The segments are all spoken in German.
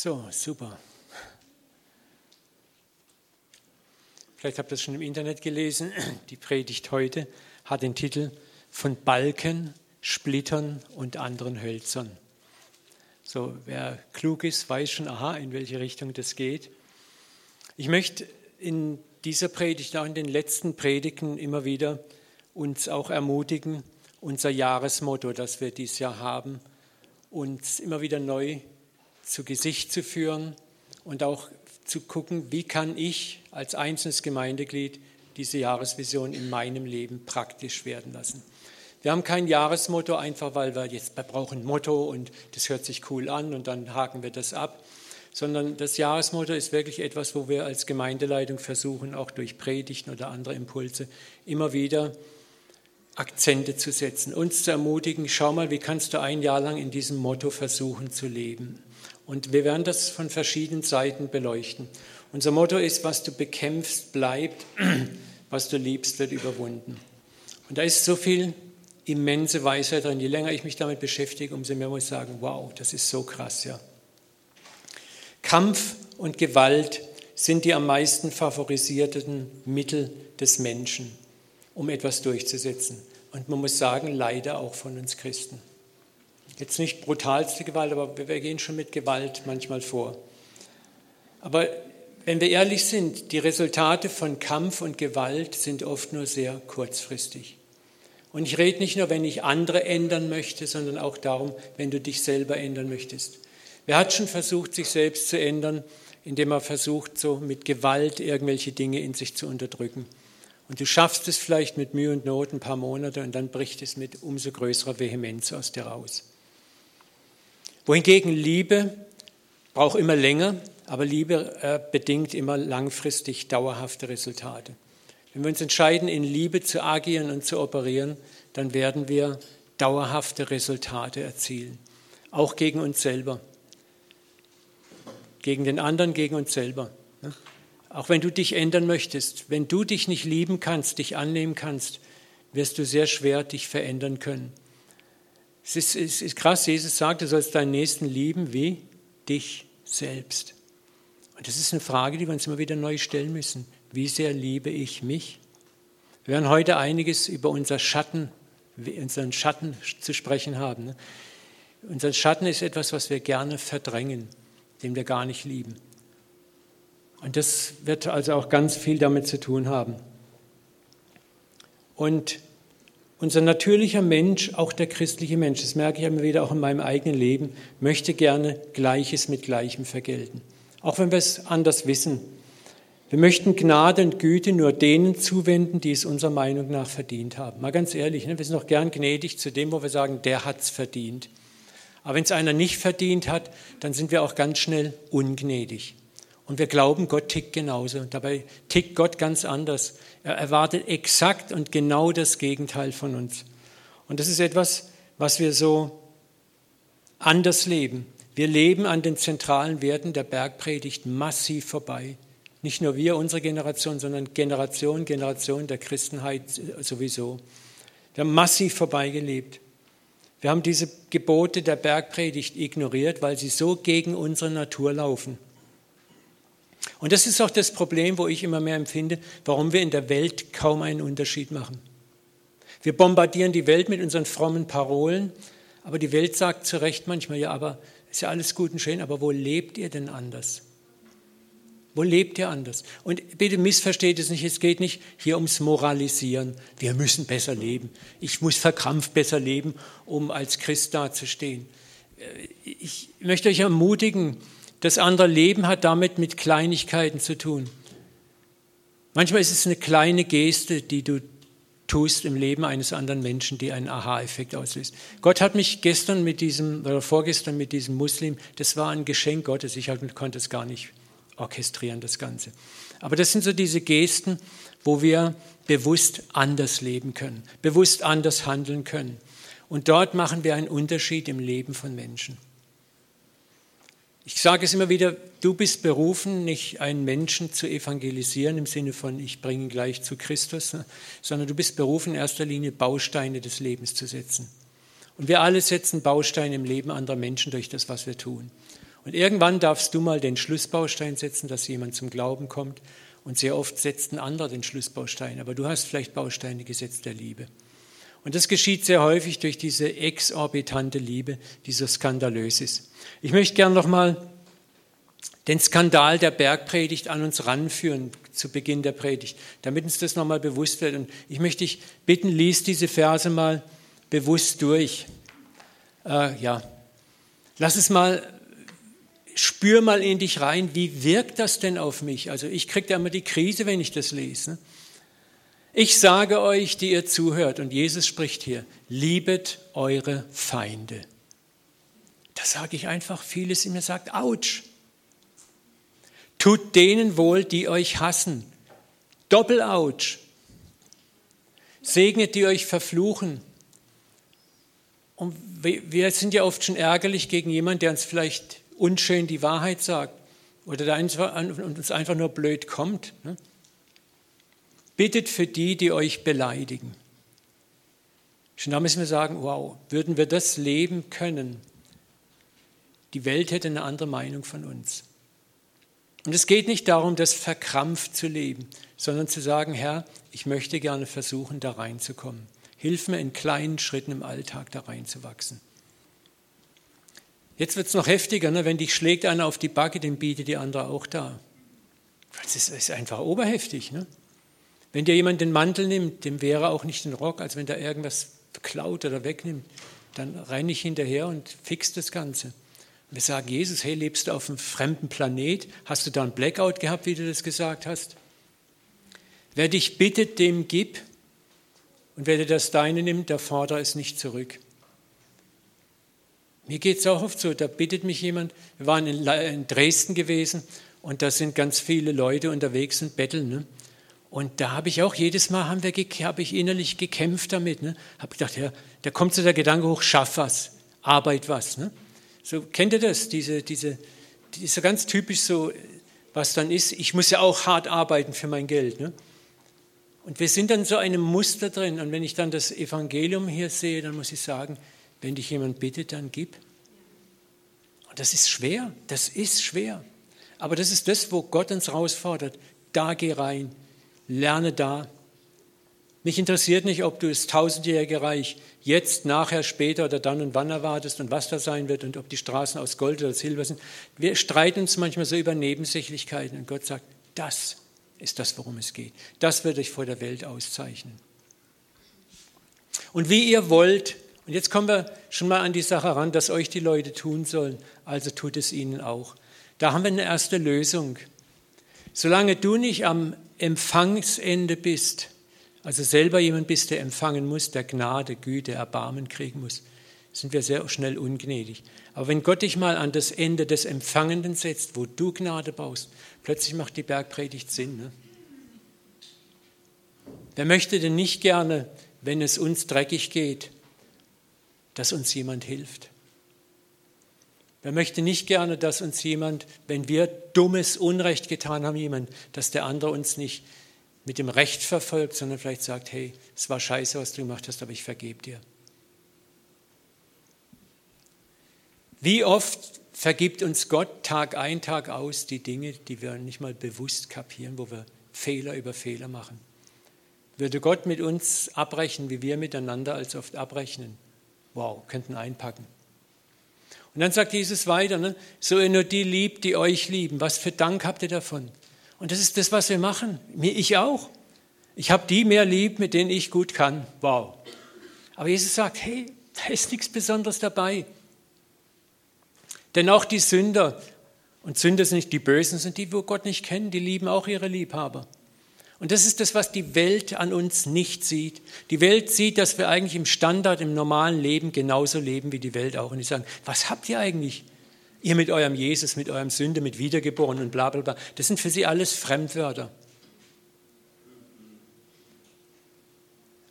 So, super. Vielleicht habt ihr das schon im Internet gelesen. Die Predigt heute hat den Titel Von Balken, Splittern und anderen Hölzern. So, wer klug ist, weiß schon, aha, in welche Richtung das geht. Ich möchte in dieser Predigt, auch in den letzten Predigten immer wieder uns auch ermutigen, unser Jahresmotto, das wir dieses Jahr haben, uns immer wieder neu zu Gesicht zu führen und auch zu gucken, wie kann ich als einzelnes Gemeindeglied diese Jahresvision in meinem Leben praktisch werden lassen. Wir haben kein Jahresmotto, einfach weil wir jetzt brauchen ein Motto und das hört sich cool an und dann haken wir das ab, sondern das Jahresmotto ist wirklich etwas, wo wir als Gemeindeleitung versuchen, auch durch Predigten oder andere Impulse immer wieder Akzente zu setzen, uns zu ermutigen, schau mal, wie kannst du ein Jahr lang in diesem Motto versuchen zu leben. Und wir werden das von verschiedenen Seiten beleuchten. Unser Motto ist, was du bekämpfst, bleibt, was du liebst, wird überwunden. Und da ist so viel immense Weisheit drin. Je länger ich mich damit beschäftige, umso mehr muss ich sagen, wow, das ist so krass, ja. Kampf und Gewalt sind die am meisten favorisierten Mittel des Menschen um etwas durchzusetzen. Und man muss sagen, leider auch von uns Christen. Jetzt nicht brutalste Gewalt, aber wir gehen schon mit Gewalt manchmal vor. Aber wenn wir ehrlich sind, die Resultate von Kampf und Gewalt sind oft nur sehr kurzfristig. Und ich rede nicht nur, wenn ich andere ändern möchte, sondern auch darum, wenn du dich selber ändern möchtest. Wer hat schon versucht, sich selbst zu ändern, indem er versucht, so mit Gewalt irgendwelche Dinge in sich zu unterdrücken? Und du schaffst es vielleicht mit Mühe und Not ein paar Monate und dann bricht es mit umso größerer Vehemenz aus dir raus. Wohingegen Liebe braucht immer länger, aber Liebe äh, bedingt immer langfristig dauerhafte Resultate. Wenn wir uns entscheiden, in Liebe zu agieren und zu operieren, dann werden wir dauerhafte Resultate erzielen. Auch gegen uns selber. Gegen den anderen, gegen uns selber. Auch wenn du dich ändern möchtest, wenn du dich nicht lieben kannst, dich annehmen kannst, wirst du sehr schwer dich verändern können. Es ist, es ist krass, Jesus sagt, du sollst deinen Nächsten lieben wie dich selbst. Und das ist eine Frage, die wir uns immer wieder neu stellen müssen. Wie sehr liebe ich mich? Wir werden heute einiges über unser Schatten, unseren Schatten zu sprechen haben. Ne? Unser Schatten ist etwas, was wir gerne verdrängen, den wir gar nicht lieben. Und das wird also auch ganz viel damit zu tun haben. Und unser natürlicher Mensch, auch der christliche Mensch, das merke ich immer wieder auch in meinem eigenen Leben, möchte gerne Gleiches mit Gleichem vergelten. Auch wenn wir es anders wissen. Wir möchten Gnade und Güte nur denen zuwenden, die es unserer Meinung nach verdient haben. Mal ganz ehrlich, ne? wir sind auch gern gnädig zu dem, wo wir sagen, der hat es verdient. Aber wenn es einer nicht verdient hat, dann sind wir auch ganz schnell ungnädig. Und wir glauben, Gott tickt genauso. Dabei tickt Gott ganz anders. Er erwartet exakt und genau das Gegenteil von uns. Und das ist etwas, was wir so anders leben. Wir leben an den zentralen Werten der Bergpredigt massiv vorbei. Nicht nur wir, unsere Generation, sondern Generation, Generation der Christenheit sowieso. Wir haben massiv vorbeigelebt. Wir haben diese Gebote der Bergpredigt ignoriert, weil sie so gegen unsere Natur laufen. Und das ist auch das Problem, wo ich immer mehr empfinde, warum wir in der Welt kaum einen Unterschied machen. Wir bombardieren die Welt mit unseren frommen Parolen, aber die Welt sagt zu Recht manchmal, ja, aber ist ja alles gut und schön, aber wo lebt ihr denn anders? Wo lebt ihr anders? Und bitte missversteht es nicht, es geht nicht hier ums Moralisieren. Wir müssen besser leben. Ich muss verkrampft besser leben, um als Christ dazustehen. Ich möchte euch ermutigen, das andere Leben hat damit mit Kleinigkeiten zu tun. Manchmal ist es eine kleine Geste, die du tust im Leben eines anderen Menschen, die einen Aha-Effekt auslöst. Gott hat mich gestern mit diesem, oder vorgestern mit diesem Muslim, das war ein Geschenk Gottes, ich konnte es gar nicht orchestrieren, das Ganze. Aber das sind so diese Gesten, wo wir bewusst anders leben können, bewusst anders handeln können. Und dort machen wir einen Unterschied im Leben von Menschen. Ich sage es immer wieder, du bist berufen, nicht einen Menschen zu evangelisieren im Sinne von, ich bringe ihn gleich zu Christus, sondern du bist berufen, in erster Linie Bausteine des Lebens zu setzen. Und wir alle setzen Bausteine im Leben anderer Menschen durch das, was wir tun. Und irgendwann darfst du mal den Schlussbaustein setzen, dass jemand zum Glauben kommt. Und sehr oft setzt ein anderer den Schlussbaustein. Aber du hast vielleicht Bausteine gesetzt der Liebe. Und das geschieht sehr häufig durch diese exorbitante Liebe, die so skandalös ist. Ich möchte gerne nochmal den Skandal der Bergpredigt an uns ranführen zu Beginn der Predigt, damit uns das nochmal bewusst wird. Und ich möchte dich bitten, lies diese Verse mal bewusst durch. Äh, ja, lass es mal, spür mal in dich rein, wie wirkt das denn auf mich? Also ich kriege da immer die Krise, wenn ich das lese. Ich sage euch, die ihr zuhört, und Jesus spricht hier, liebet eure Feinde. Da sage ich einfach vieles in mir sagt, ouch. Tut denen wohl, die euch hassen. Doppel-ouch. Segnet, die euch verfluchen. Und wir sind ja oft schon ärgerlich gegen jemanden, der uns vielleicht unschön die Wahrheit sagt oder der uns einfach nur blöd kommt. Bittet für die, die euch beleidigen. Schon da müssen wir sagen, wow, würden wir das leben können? Die Welt hätte eine andere Meinung von uns. Und es geht nicht darum, das verkrampft zu leben, sondern zu sagen, Herr, ich möchte gerne versuchen, da reinzukommen. Hilf mir in kleinen Schritten im Alltag da reinzuwachsen. Jetzt wird es noch heftiger, ne? wenn dich schlägt einer auf die Backe, dann bietet die andere auch da. Das ist, ist einfach oberheftig. Ne? Wenn dir jemand den Mantel nimmt, dem wäre auch nicht den Rock, als wenn da irgendwas klaut oder wegnimmt, dann rein ich hinterher und fix das Ganze. Wir sagen, Jesus, hey, lebst du auf einem fremden Planet? Hast du da einen Blackout gehabt, wie du das gesagt hast? Wer dich bittet, dem gib. Und wer dir das Deine nimmt, der fordere es nicht zurück. Mir geht es auch oft so, da bittet mich jemand, wir waren in, Dresden gewesen und da sind ganz viele Leute unterwegs und betteln. Ne? Und da habe ich auch jedes Mal, haben wir, habe ich innerlich gekämpft damit. Ne? Habe gedacht, ja, da kommt so der Gedanke hoch, schaff was, arbeit was. Ne? So, kennt ihr das? Diese, diese, die ist so ganz typisch so, was dann ist, ich muss ja auch hart arbeiten für mein Geld. Ne? Und wir sind dann so einem Muster drin. Und wenn ich dann das Evangelium hier sehe, dann muss ich sagen, wenn dich jemand bittet, dann gib. Und das ist schwer, das ist schwer. Aber das ist das, wo Gott uns herausfordert. Da geh rein, lerne da. Mich interessiert nicht, ob du das tausendjährige Reich jetzt, nachher, später oder dann und wann erwartest und was da sein wird und ob die Straßen aus Gold oder Silber sind. Wir streiten uns manchmal so über Nebensächlichkeiten und Gott sagt, das ist das, worum es geht. Das wird euch vor der Welt auszeichnen. Und wie ihr wollt, und jetzt kommen wir schon mal an die Sache ran, dass euch die Leute tun sollen, also tut es ihnen auch. Da haben wir eine erste Lösung. Solange du nicht am Empfangsende bist, also selber jemand bist, der empfangen muss, der Gnade, Güte, Erbarmen kriegen muss, sind wir sehr schnell ungnädig. Aber wenn Gott dich mal an das Ende des Empfangenden setzt, wo du Gnade baust, plötzlich macht die Bergpredigt Sinn. Ne? Wer möchte denn nicht gerne, wenn es uns dreckig geht, dass uns jemand hilft? Wer möchte nicht gerne, dass uns jemand, wenn wir dummes Unrecht getan haben, jemand, dass der andere uns nicht mit dem Recht verfolgt, sondern vielleicht sagt, hey, es war scheiße, was du gemacht hast, aber ich vergebe dir. Wie oft vergibt uns Gott Tag ein, Tag aus die Dinge, die wir nicht mal bewusst kapieren, wo wir Fehler über Fehler machen? Würde Gott mit uns abrechnen, wie wir miteinander als oft abrechnen? Wow, könnten einpacken. Und dann sagt Jesus weiter, ne? so ihr nur die liebt, die euch lieben. Was für Dank habt ihr davon? Und das ist das, was wir machen. Ich auch. Ich habe die mehr lieb, mit denen ich gut kann. Wow. Aber Jesus sagt, hey, da ist nichts Besonderes dabei. Denn auch die Sünder, und Sünder sind nicht die Bösen, sind die, wo Gott nicht kennen, die lieben auch ihre Liebhaber. Und das ist das, was die Welt an uns nicht sieht. Die Welt sieht, dass wir eigentlich im Standard, im normalen Leben genauso leben wie die Welt auch. Und die sagen, was habt ihr eigentlich? Ihr mit eurem Jesus, mit eurem Sünde, mit Wiedergeboren und bla bla bla. Das sind für sie alles Fremdwörter.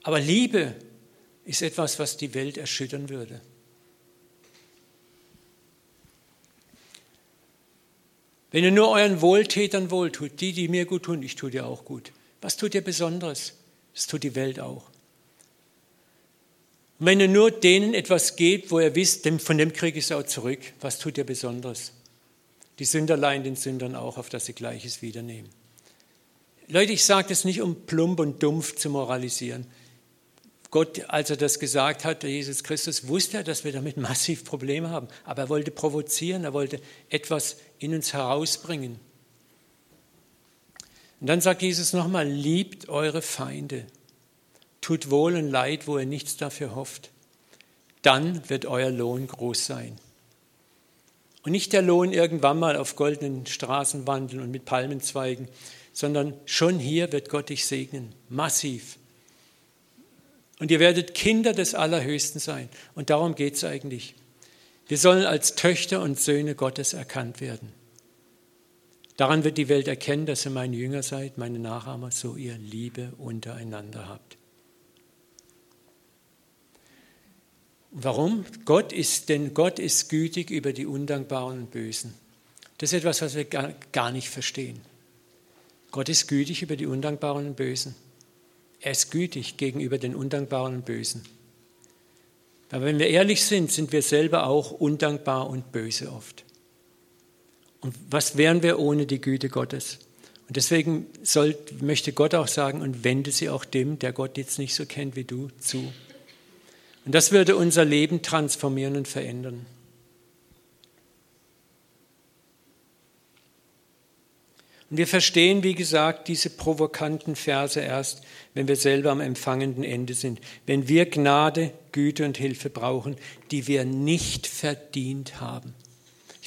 Aber Liebe ist etwas, was die Welt erschüttern würde. Wenn ihr nur euren Wohltätern wohltut, die, die mir gut tun, ich tue dir auch gut. Was tut ihr Besonderes? Das tut die Welt auch. Und wenn ihr nur denen etwas gebt, wo ihr wisst, von dem kriege ich es auch zurück, was tut ihr Besonderes? Die Sünder leihen den Sündern auch, auf dass sie Gleiches wiedernehmen. Leute, ich sage das nicht, um plump und dumpf zu moralisieren. Gott, als er das gesagt hat, Jesus Christus, wusste er, dass wir damit massiv Probleme haben. Aber er wollte provozieren, er wollte etwas in uns herausbringen. Und dann sagt Jesus nochmal, liebt eure Feinde, tut wohl und leid, wo ihr nichts dafür hofft. Dann wird euer Lohn groß sein. Und nicht der Lohn irgendwann mal auf goldenen Straßen wandeln und mit Palmenzweigen, sondern schon hier wird Gott dich segnen, massiv. Und ihr werdet Kinder des Allerhöchsten sein. Und darum geht es eigentlich. Wir sollen als Töchter und Söhne Gottes erkannt werden. Daran wird die Welt erkennen, dass ihr meine Jünger seid, meine Nachahmer, so ihr Liebe untereinander habt. Warum? Gott ist, denn Gott ist gütig über die Undankbaren und Bösen. Das ist etwas, was wir gar nicht verstehen. Gott ist gütig über die Undankbaren und Bösen. Er ist gütig gegenüber den Undankbaren und Bösen. Aber wenn wir ehrlich sind, sind wir selber auch undankbar und böse oft. Und was wären wir ohne die Güte Gottes? Und deswegen soll, möchte Gott auch sagen, und wende sie auch dem, der Gott jetzt nicht so kennt wie du, zu. Und das würde unser Leben transformieren und verändern. Und wir verstehen, wie gesagt, diese provokanten Verse erst, wenn wir selber am empfangenden Ende sind. Wenn wir Gnade, Güte und Hilfe brauchen, die wir nicht verdient haben.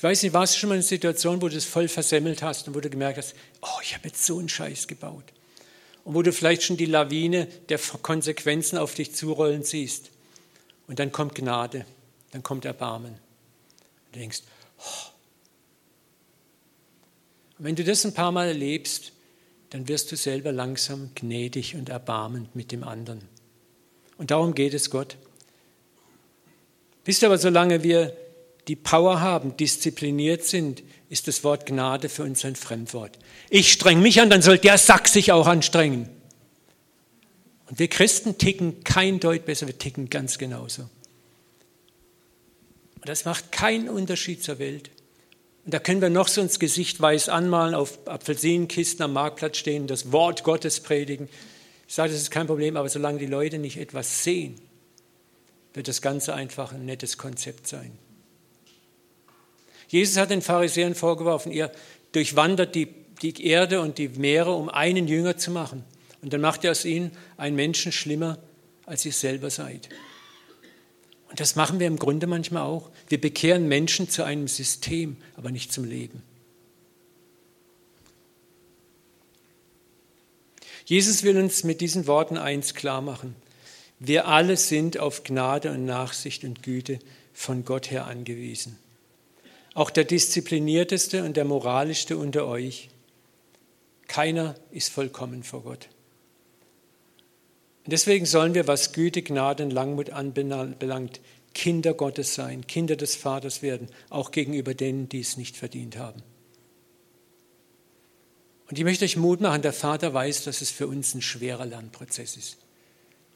Ich weiß nicht, warst du schon mal in einer Situation, wo du es voll versemmelt hast und wo du gemerkt hast, oh, ich habe jetzt so einen Scheiß gebaut. Und wo du vielleicht schon die Lawine der Konsequenzen auf dich zurollen siehst. Und dann kommt Gnade, dann kommt Erbarmen. Und du denkst, oh, und wenn du das ein paar Mal erlebst, dann wirst du selber langsam gnädig und erbarmend mit dem anderen. Und darum geht es Gott. Wisst ihr aber, solange wir die Power haben, diszipliniert sind, ist das Wort Gnade für uns ein Fremdwort. Ich streng mich an, dann soll der Sack sich auch anstrengen. Und wir Christen ticken kein Deut besser, wir ticken ganz genauso. Und das macht keinen Unterschied zur Welt. Und da können wir noch so ins Gesicht weiß anmalen, auf Apfelsinenkisten am Marktplatz stehen, das Wort Gottes predigen. Ich sage, das ist kein Problem, aber solange die Leute nicht etwas sehen, wird das Ganze einfach ein nettes Konzept sein. Jesus hat den Pharisäern vorgeworfen, ihr durchwandert die, die Erde und die Meere, um einen Jünger zu machen. Und dann macht ihr aus ihnen einen Menschen schlimmer, als ihr selber seid. Und das machen wir im Grunde manchmal auch. Wir bekehren Menschen zu einem System, aber nicht zum Leben. Jesus will uns mit diesen Worten eins klar machen. Wir alle sind auf Gnade und Nachsicht und Güte von Gott her angewiesen. Auch der disziplinierteste und der moralischste unter euch. Keiner ist vollkommen vor Gott. Und deswegen sollen wir, was Güte, Gnade und Langmut anbelangt, Kinder Gottes sein, Kinder des Vaters werden, auch gegenüber denen, die es nicht verdient haben. Und ich möchte euch Mut machen, der Vater weiß, dass es für uns ein schwerer Lernprozess ist,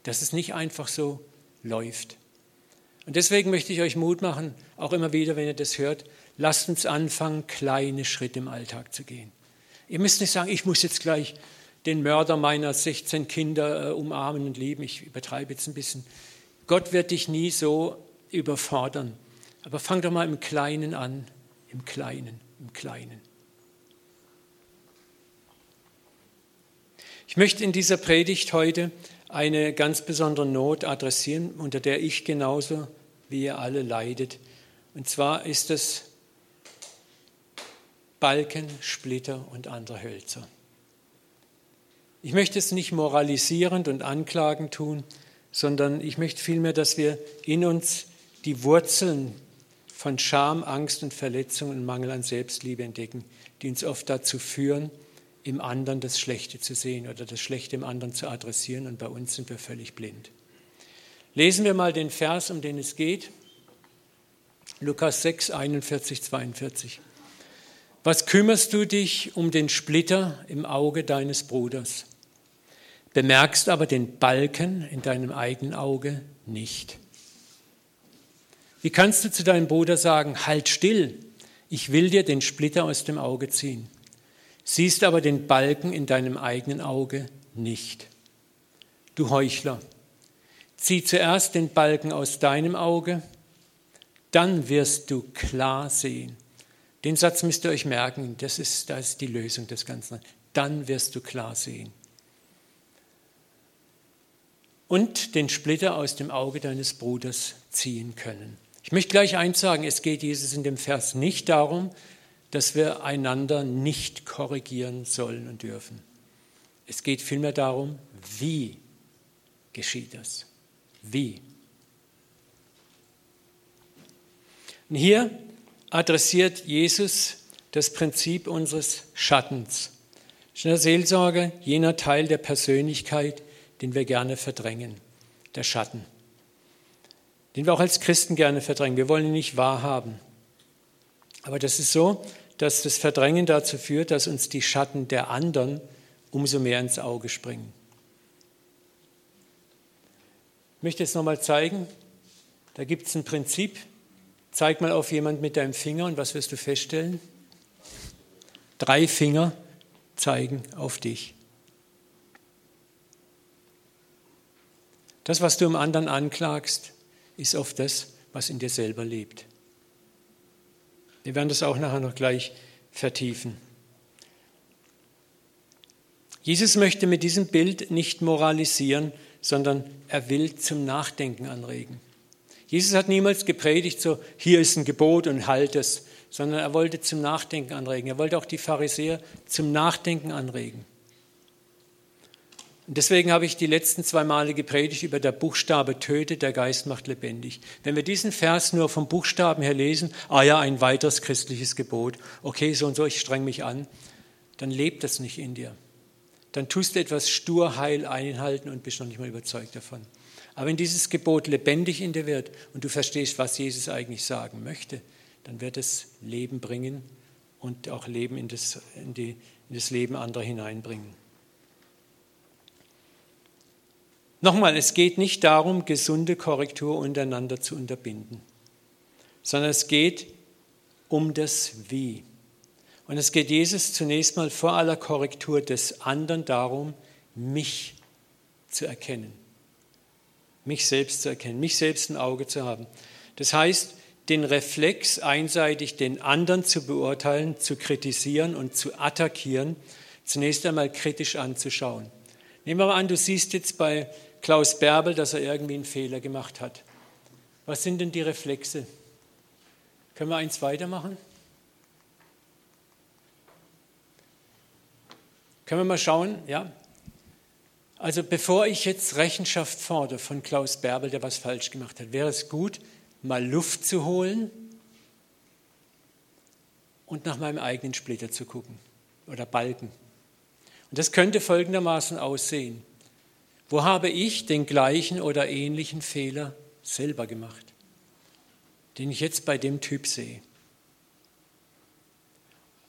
dass es nicht einfach so läuft. Und deswegen möchte ich euch Mut machen, auch immer wieder, wenn ihr das hört, lasst uns anfangen, kleine Schritte im Alltag zu gehen. Ihr müsst nicht sagen, ich muss jetzt gleich den Mörder meiner 16 Kinder äh, umarmen und lieben. Ich übertreibe jetzt ein bisschen. Gott wird dich nie so überfordern. Aber fang doch mal im Kleinen an, im Kleinen, im Kleinen. Ich möchte in dieser Predigt heute eine ganz besondere Not adressieren, unter der ich genauso wie ihr alle leidet. Und zwar ist es Balken, Splitter und andere Hölzer. Ich möchte es nicht moralisierend und anklagend tun, sondern ich möchte vielmehr, dass wir in uns die Wurzeln von Scham, Angst und Verletzung und Mangel an Selbstliebe entdecken, die uns oft dazu führen, im anderen das Schlechte zu sehen oder das Schlechte im anderen zu adressieren und bei uns sind wir völlig blind. Lesen wir mal den Vers, um den es geht. Lukas 6, 41, 42. Was kümmerst du dich um den Splitter im Auge deines Bruders? bemerkst aber den Balken in deinem eigenen Auge nicht. Wie kannst du zu deinem Bruder sagen, halt still, ich will dir den Splitter aus dem Auge ziehen, siehst aber den Balken in deinem eigenen Auge nicht. Du Heuchler, zieh zuerst den Balken aus deinem Auge, dann wirst du klar sehen. Den Satz müsst ihr euch merken, das ist, das ist die Lösung des Ganzen. Dann wirst du klar sehen. Und den Splitter aus dem Auge deines Bruders ziehen können. Ich möchte gleich eins sagen, es geht Jesus in dem Vers nicht darum, dass wir einander nicht korrigieren sollen und dürfen. Es geht vielmehr darum, wie geschieht das? Wie? Und hier adressiert Jesus das Prinzip unseres Schattens. In der Seelsorge jener Teil der Persönlichkeit, den wir gerne verdrängen, der Schatten den wir auch als Christen gerne verdrängen. Wir wollen ihn nicht wahrhaben. Aber das ist so, dass das Verdrängen dazu führt, dass uns die Schatten der anderen umso mehr ins Auge springen. Ich möchte jetzt nochmal zeigen, da gibt es ein Prinzip. Zeig mal auf jemand mit deinem Finger und was wirst du feststellen? Drei Finger zeigen auf dich. Das, was du im anderen anklagst, ist oft das, was in dir selber lebt. Wir werden das auch nachher noch gleich vertiefen. Jesus möchte mit diesem Bild nicht moralisieren, sondern er will zum Nachdenken anregen. Jesus hat niemals gepredigt, so hier ist ein Gebot und halt es, sondern er wollte zum Nachdenken anregen. Er wollte auch die Pharisäer zum Nachdenken anregen. Und deswegen habe ich die letzten zwei Male gepredigt über der Buchstabe tötet, der Geist macht lebendig. Wenn wir diesen Vers nur vom Buchstaben her lesen, ah ja, ein weiteres christliches Gebot, okay, so und so, ich streng mich an, dann lebt das nicht in dir. Dann tust du etwas stur heil einhalten und bist noch nicht mal überzeugt davon. Aber wenn dieses Gebot lebendig in dir wird und du verstehst, was Jesus eigentlich sagen möchte, dann wird es Leben bringen und auch Leben in das, in die, in das Leben anderer hineinbringen. Nochmal, es geht nicht darum, gesunde Korrektur untereinander zu unterbinden, sondern es geht um das Wie. Und es geht Jesus zunächst mal vor aller Korrektur des anderen darum, mich zu erkennen. Mich selbst zu erkennen, mich selbst im Auge zu haben. Das heißt, den Reflex einseitig den anderen zu beurteilen, zu kritisieren und zu attackieren, zunächst einmal kritisch anzuschauen. Nehmen wir mal an, du siehst jetzt bei Klaus Bärbel, dass er irgendwie einen Fehler gemacht hat. Was sind denn die Reflexe? Können wir eins weitermachen? Können wir mal schauen? Ja. Also bevor ich jetzt Rechenschaft fordere von Klaus Bärbel, der was falsch gemacht hat, wäre es gut, mal Luft zu holen und nach meinem eigenen Splitter zu gucken oder Balken. Und das könnte folgendermaßen aussehen. Wo habe ich den gleichen oder ähnlichen Fehler selber gemacht, den ich jetzt bei dem Typ sehe?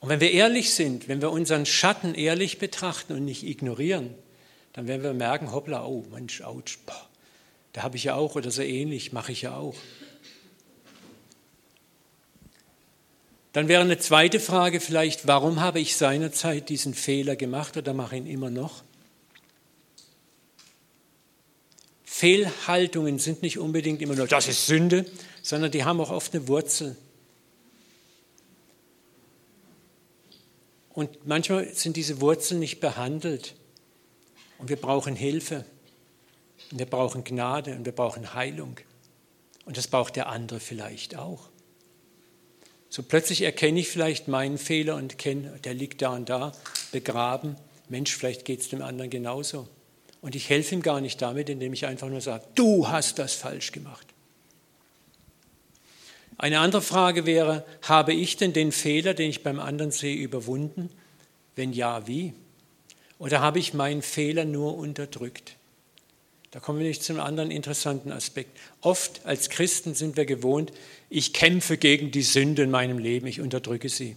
Und wenn wir ehrlich sind, wenn wir unseren Schatten ehrlich betrachten und nicht ignorieren, dann werden wir merken, hoppla, oh Mensch, ouch, boah, da habe ich ja auch oder so ähnlich, mache ich ja auch. Dann wäre eine zweite Frage vielleicht, warum habe ich seinerzeit diesen Fehler gemacht oder mache ihn immer noch? Fehlhaltungen sind nicht unbedingt immer nur, das ist Sünde, sondern die haben auch oft eine Wurzel. Und manchmal sind diese Wurzeln nicht behandelt. Und wir brauchen Hilfe. Und wir brauchen Gnade und wir brauchen Heilung. Und das braucht der andere vielleicht auch. So plötzlich erkenne ich vielleicht meinen Fehler und kenne, der liegt da und da, begraben. Mensch, vielleicht geht es dem anderen genauso. Und ich helfe ihm gar nicht damit, indem ich einfach nur sage, du hast das falsch gemacht. Eine andere Frage wäre, habe ich denn den Fehler, den ich beim anderen sehe, überwunden? Wenn ja, wie? Oder habe ich meinen Fehler nur unterdrückt? Da kommen wir nicht zum anderen interessanten Aspekt. Oft als Christen sind wir gewohnt, ich kämpfe gegen die Sünde in meinem Leben, ich unterdrücke sie.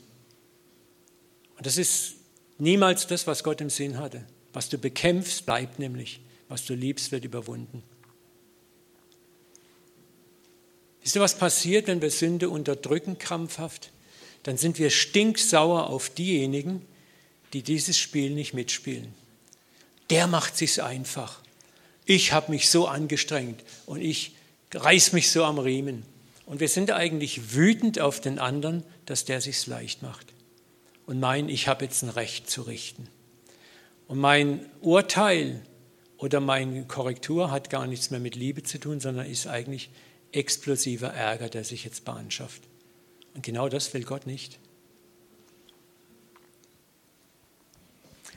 Und das ist niemals das, was Gott im Sinn hatte. Was du bekämpfst, bleibt nämlich. Was du liebst, wird überwunden. Wisst ihr, was passiert, wenn wir Sünde unterdrücken krampfhaft? dann sind wir stinksauer auf diejenigen, die dieses Spiel nicht mitspielen. Der macht sich's einfach. Ich habe mich so angestrengt und ich reiß mich so am Riemen. Und wir sind eigentlich wütend auf den anderen, dass der sich's leicht macht und meinen, ich habe jetzt ein Recht zu richten. Und mein Urteil oder meine Korrektur hat gar nichts mehr mit Liebe zu tun, sondern ist eigentlich explosiver Ärger, der sich jetzt Bahn schafft. Und genau das will Gott nicht.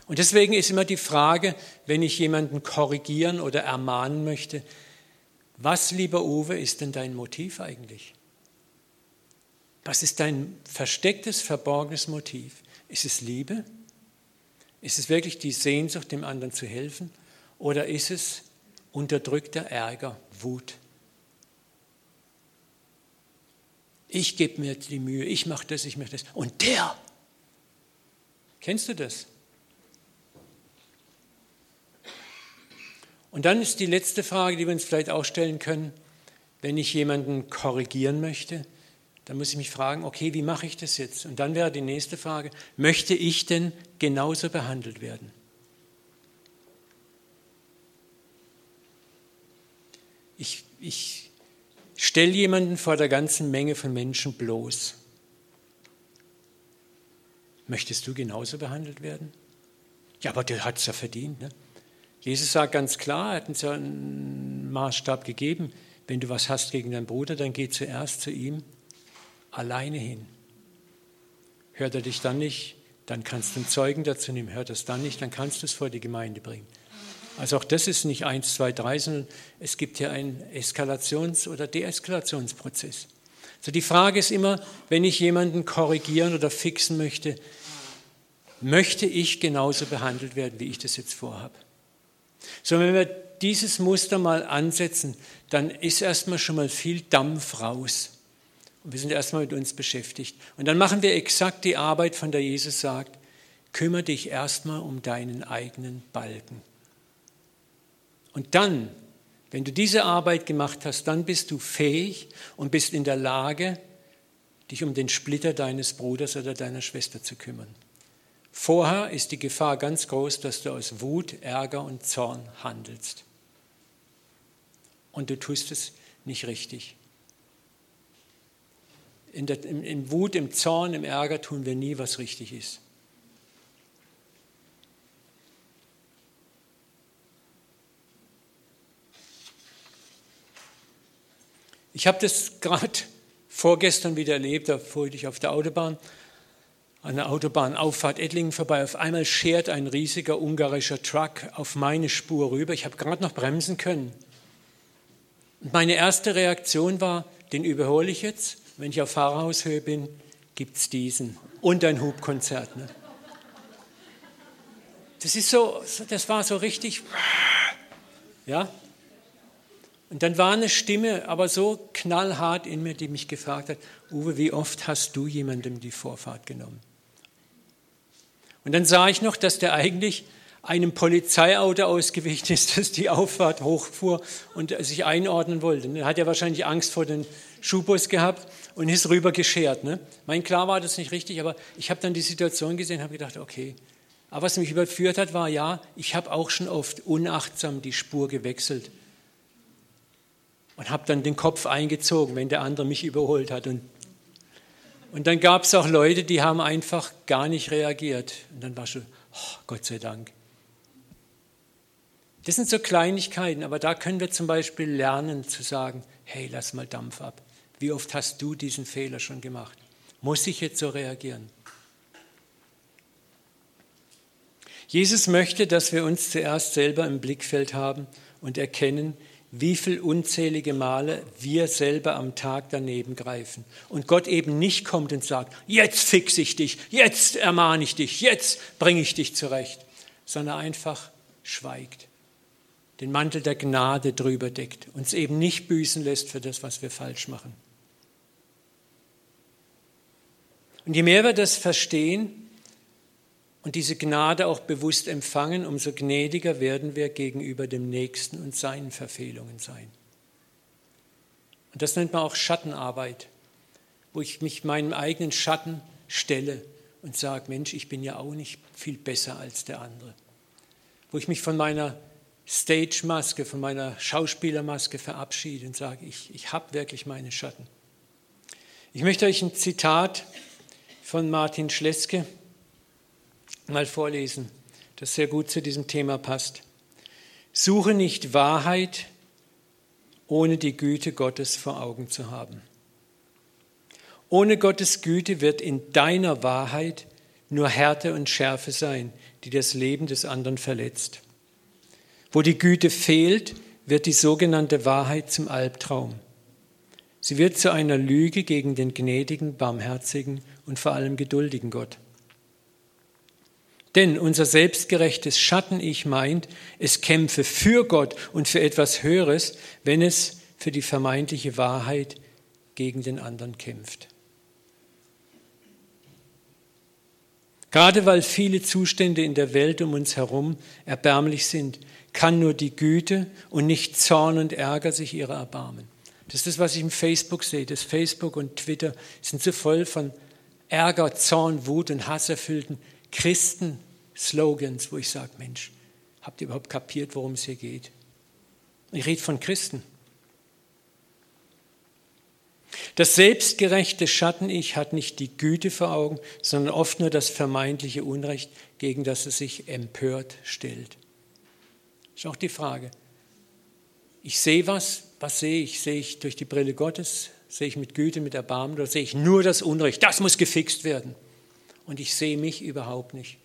Und deswegen ist immer die Frage, wenn ich jemanden korrigieren oder ermahnen möchte, was, lieber Uwe, ist denn dein Motiv eigentlich? Was ist dein verstecktes, verborgenes Motiv? Ist es Liebe? Ist es wirklich die Sehnsucht, dem anderen zu helfen? Oder ist es unterdrückter Ärger, Wut? Ich gebe mir die Mühe, ich mache das, ich mache das. Und der, kennst du das? Und dann ist die letzte Frage, die wir uns vielleicht auch stellen können, wenn ich jemanden korrigieren möchte, dann muss ich mich fragen, okay, wie mache ich das jetzt? Und dann wäre die nächste Frage, möchte ich denn genauso behandelt werden? Ich, ich stelle jemanden vor der ganzen Menge von Menschen bloß. Möchtest du genauso behandelt werden? Ja, aber der hat es ja verdient. Ne? Jesus sagt ganz klar, er hat uns ja einen Maßstab gegeben, wenn du was hast gegen deinen Bruder, dann geh zuerst zu ihm alleine hin. Hört er dich dann nicht, dann kannst du einen Zeugen dazu nehmen. Hört es dann nicht, dann kannst du es vor die Gemeinde bringen. Also auch das ist nicht eins, zwei, drei, sondern es gibt hier einen Eskalations- oder Deeskalationsprozess. Also die Frage ist immer, wenn ich jemanden korrigieren oder fixen möchte, möchte ich genauso behandelt werden, wie ich das jetzt vorhabe? So, wenn wir dieses Muster mal ansetzen, dann ist erstmal schon mal viel Dampf raus. Und wir sind erstmal mit uns beschäftigt. Und dann machen wir exakt die Arbeit, von der Jesus sagt, kümmere dich erstmal um deinen eigenen Balken. Und dann, wenn du diese Arbeit gemacht hast, dann bist du fähig und bist in der Lage, dich um den Splitter deines Bruders oder deiner Schwester zu kümmern. Vorher ist die Gefahr ganz groß, dass du aus Wut, Ärger und Zorn handelst. Und du tust es nicht richtig. In, der, in, in Wut, im Zorn, im Ärger tun wir nie, was richtig ist. Ich habe das gerade vorgestern wieder erlebt, da fuhr ich auf der Autobahn, an der Autobahnauffahrt Ettlingen vorbei. Auf einmal schert ein riesiger ungarischer Truck auf meine Spur rüber. Ich habe gerade noch bremsen können. Und meine erste Reaktion war, den überhole ich jetzt. Wenn ich auf Fahrerhaushöhe bin, gibt es diesen. Und ein Hubkonzert. Ne? Das ist so, das war so richtig, ja, und dann war eine Stimme, aber so knallhart in mir, die mich gefragt hat, Uwe, wie oft hast du jemandem die Vorfahrt genommen? Und dann sah ich noch, dass der eigentlich einem Polizeiauto ausgewichen ist, das die Auffahrt hochfuhr und sich einordnen wollte. Er hat ja wahrscheinlich Angst vor den Schubus gehabt und ist rüber geschert. Ne? Mein klar war das nicht richtig, aber ich habe dann die Situation gesehen und habe gedacht, okay. Aber was mich überführt hat, war ja, ich habe auch schon oft unachtsam die Spur gewechselt und habe dann den Kopf eingezogen, wenn der andere mich überholt hat. Und, und dann gab es auch Leute, die haben einfach gar nicht reagiert. Und dann war schon, oh, Gott sei Dank. Das sind so Kleinigkeiten, aber da können wir zum Beispiel lernen zu sagen, hey, lass mal Dampf ab. Wie oft hast du diesen Fehler schon gemacht? Muss ich jetzt so reagieren? Jesus möchte, dass wir uns zuerst selber im Blickfeld haben und erkennen, wie viel unzählige Male wir selber am Tag daneben greifen und Gott eben nicht kommt und sagt, jetzt fix ich dich, jetzt ermahne ich dich, jetzt bringe ich dich zurecht, sondern einfach schweigt, den Mantel der Gnade drüber deckt, uns eben nicht büßen lässt für das, was wir falsch machen. Und je mehr wir das verstehen, und diese Gnade auch bewusst empfangen, umso gnädiger werden wir gegenüber dem Nächsten und seinen Verfehlungen sein. Und das nennt man auch Schattenarbeit, wo ich mich meinem eigenen Schatten stelle und sage, Mensch, ich bin ja auch nicht viel besser als der andere. Wo ich mich von meiner Stage-Maske, von meiner Schauspielermaske verabschiede und sage, ich, ich habe wirklich meine Schatten. Ich möchte euch ein Zitat von Martin Schleske mal vorlesen, das sehr gut zu diesem Thema passt. Suche nicht Wahrheit, ohne die Güte Gottes vor Augen zu haben. Ohne Gottes Güte wird in deiner Wahrheit nur Härte und Schärfe sein, die das Leben des anderen verletzt. Wo die Güte fehlt, wird die sogenannte Wahrheit zum Albtraum. Sie wird zu einer Lüge gegen den gnädigen, barmherzigen und vor allem geduldigen Gott. Denn unser selbstgerechtes Schatten-Ich meint, es kämpfe für Gott und für etwas Höheres, wenn es für die vermeintliche Wahrheit gegen den anderen kämpft. Gerade weil viele Zustände in der Welt um uns herum erbärmlich sind, kann nur die Güte und nicht Zorn und Ärger sich ihrer erbarmen. Das ist das, was ich im Facebook sehe. Das Facebook und Twitter sind so voll von Ärger, Zorn, Wut und Hass erfüllten Christen-Slogans, wo ich sage, Mensch, habt ihr überhaupt kapiert, worum es hier geht? Ich rede von Christen. Das selbstgerechte Schatten-Ich hat nicht die Güte vor Augen, sondern oft nur das vermeintliche Unrecht, gegen das es sich empört stellt. Ist auch die Frage. Ich sehe was, was sehe ich? Sehe ich durch die Brille Gottes? Sehe ich mit Güte, mit Erbarmen oder sehe ich nur das Unrecht? Das muss gefixt werden. Und ich sehe mich überhaupt nicht.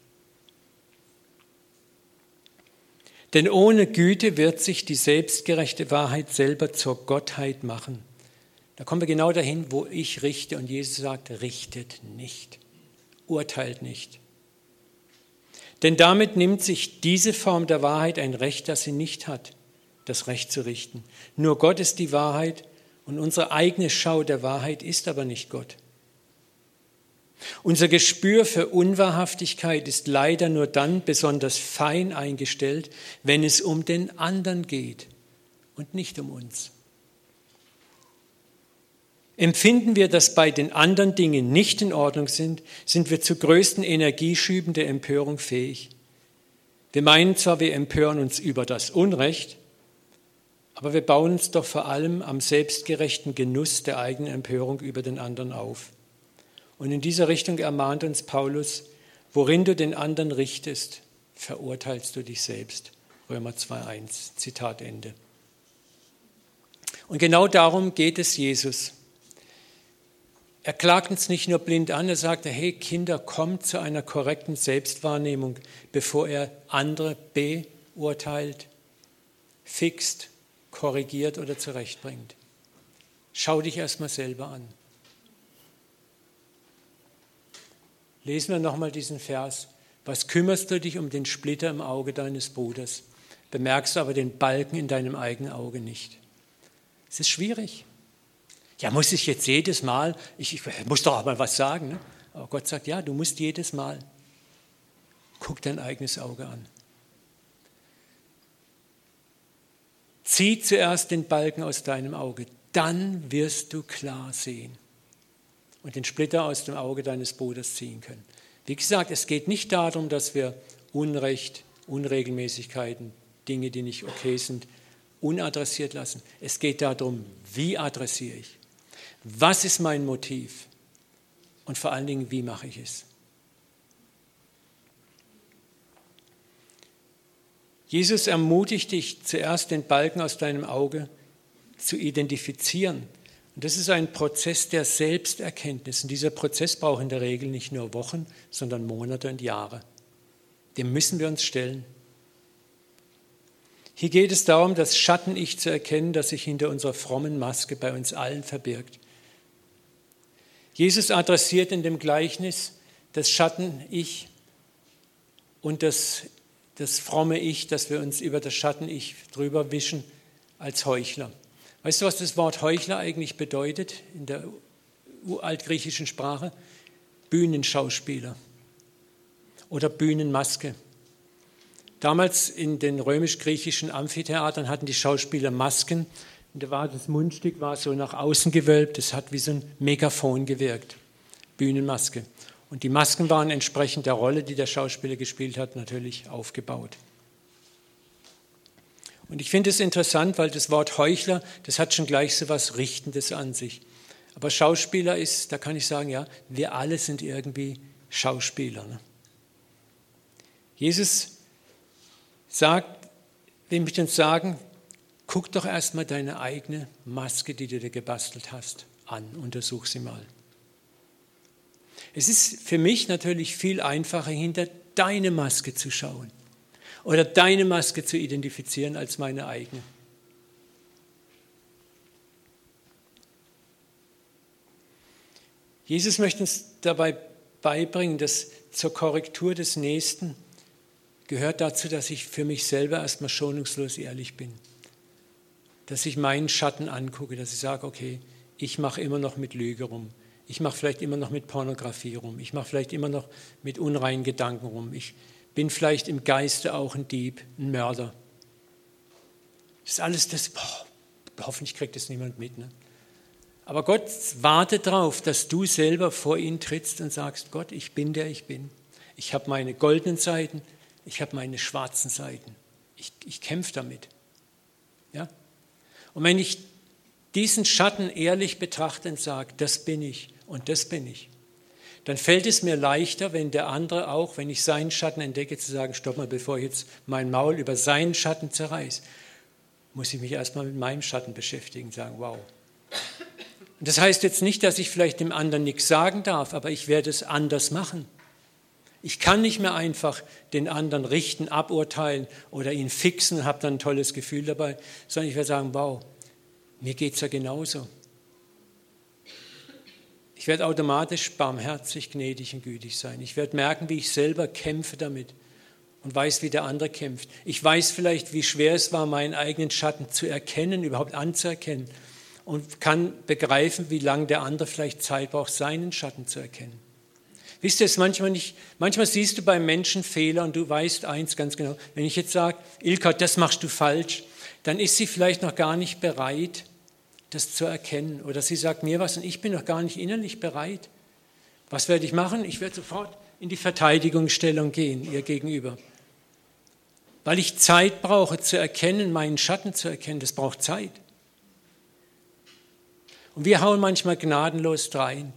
Denn ohne Güte wird sich die selbstgerechte Wahrheit selber zur Gottheit machen. Da kommen wir genau dahin, wo ich richte. Und Jesus sagt, richtet nicht, urteilt nicht. Denn damit nimmt sich diese Form der Wahrheit ein Recht, das sie nicht hat, das Recht zu richten. Nur Gott ist die Wahrheit und unsere eigene Schau der Wahrheit ist aber nicht Gott. Unser Gespür für Unwahrhaftigkeit ist leider nur dann besonders fein eingestellt, wenn es um den anderen geht und nicht um uns. Empfinden wir, dass bei den anderen Dingen nicht in Ordnung sind, sind wir zu größten Energieschüben der Empörung fähig. Wir meinen zwar, wir empören uns über das Unrecht, aber wir bauen uns doch vor allem am selbstgerechten Genuss der eigenen Empörung über den anderen auf. Und in dieser Richtung ermahnt uns Paulus, worin du den anderen richtest, verurteilst du dich selbst. Römer 2.1, Zitat Ende. Und genau darum geht es Jesus. Er klagt uns nicht nur blind an, er sagte, hey Kinder, kommt zu einer korrekten Selbstwahrnehmung, bevor er andere beurteilt, fixt, korrigiert oder zurechtbringt. Schau dich erstmal selber an. Lesen wir nochmal diesen Vers. Was kümmerst du dich um den Splitter im Auge deines Bruders, bemerkst du aber den Balken in deinem eigenen Auge nicht? Es ist schwierig. Ja, muss ich jetzt jedes Mal, ich, ich muss doch auch mal was sagen. Ne? Aber Gott sagt, ja, du musst jedes Mal. Guck dein eigenes Auge an. Zieh zuerst den Balken aus deinem Auge, dann wirst du klar sehen und den Splitter aus dem Auge deines Bruders ziehen können. Wie gesagt, es geht nicht darum, dass wir Unrecht, Unregelmäßigkeiten, Dinge, die nicht okay sind, unadressiert lassen. Es geht darum, wie adressiere ich. Was ist mein Motiv? Und vor allen Dingen, wie mache ich es? Jesus ermutigt dich zuerst, den Balken aus deinem Auge zu identifizieren. Und das ist ein Prozess der Selbsterkenntnis. Und dieser Prozess braucht in der Regel nicht nur Wochen, sondern Monate und Jahre. Dem müssen wir uns stellen. Hier geht es darum, das Schatten-Ich zu erkennen, das sich hinter unserer frommen Maske bei uns allen verbirgt. Jesus adressiert in dem Gleichnis das Schatten-Ich und das, das fromme Ich, dass wir uns über das Schatten-Ich drüber wischen, als Heuchler. Weißt du, was das Wort Heuchler eigentlich bedeutet in der uraltgriechischen Sprache? Bühnenschauspieler oder Bühnenmaske. Damals in den römisch-griechischen Amphitheatern hatten die Schauspieler Masken und da war das Mundstück war so nach außen gewölbt, das hat wie so ein Megafon gewirkt. Bühnenmaske. Und die Masken waren entsprechend der Rolle, die der Schauspieler gespielt hat, natürlich aufgebaut. Und ich finde es interessant, weil das Wort Heuchler, das hat schon gleich so was Richtendes an sich. Aber Schauspieler ist, da kann ich sagen, ja, wir alle sind irgendwie Schauspieler. Ne? Jesus sagt, will mich uns sagen, guck doch erstmal deine eigene Maske, die du dir gebastelt hast, an. Untersuch sie mal. Es ist für mich natürlich viel einfacher, hinter deine Maske zu schauen oder deine Maske zu identifizieren als meine eigene. Jesus möchte uns dabei beibringen, dass zur Korrektur des Nächsten gehört dazu, dass ich für mich selber erstmal schonungslos ehrlich bin. Dass ich meinen Schatten angucke, dass ich sage, okay, ich mache immer noch mit Lüge rum. Ich mache vielleicht immer noch mit Pornografie rum. Ich mache vielleicht immer noch mit unreinen Gedanken rum. Ich bin vielleicht im Geiste auch ein Dieb, ein Mörder. Das ist alles das, boah, hoffentlich kriegt das niemand mit. Ne? Aber Gott wartet darauf, dass du selber vor ihn trittst und sagst, Gott, ich bin der ich bin. Ich habe meine goldenen Seiten, ich habe meine schwarzen Seiten. Ich, ich kämpfe damit. Ja? Und wenn ich diesen Schatten ehrlich betrachte und sage, das bin ich und das bin ich, dann fällt es mir leichter, wenn der andere auch, wenn ich seinen Schatten entdecke, zu sagen, stopp mal, bevor ich jetzt mein Maul über seinen Schatten zerreiße, muss ich mich erstmal mit meinem Schatten beschäftigen sagen, wow, das heißt jetzt nicht, dass ich vielleicht dem anderen nichts sagen darf, aber ich werde es anders machen. Ich kann nicht mehr einfach den anderen richten, aburteilen oder ihn fixen und habe dann ein tolles Gefühl dabei, sondern ich werde sagen, wow, mir geht es ja genauso. Ich werde automatisch barmherzig, gnädig und gütig sein. Ich werde merken, wie ich selber kämpfe damit und weiß, wie der andere kämpft. Ich weiß vielleicht, wie schwer es war, meinen eigenen Schatten zu erkennen, überhaupt anzuerkennen und kann begreifen, wie lange der andere vielleicht Zeit braucht, seinen Schatten zu erkennen. Wisst ihr es manchmal nicht? Manchmal siehst du beim Menschen Fehler und du weißt eins ganz genau. Wenn ich jetzt sage, Ilka, das machst du falsch, dann ist sie vielleicht noch gar nicht bereit, das zu erkennen. Oder sie sagt mir was und ich bin noch gar nicht innerlich bereit. Was werde ich machen? Ich werde sofort in die Verteidigungsstellung gehen, ihr gegenüber. Weil ich Zeit brauche zu erkennen, meinen Schatten zu erkennen. Das braucht Zeit. Und wir hauen manchmal gnadenlos rein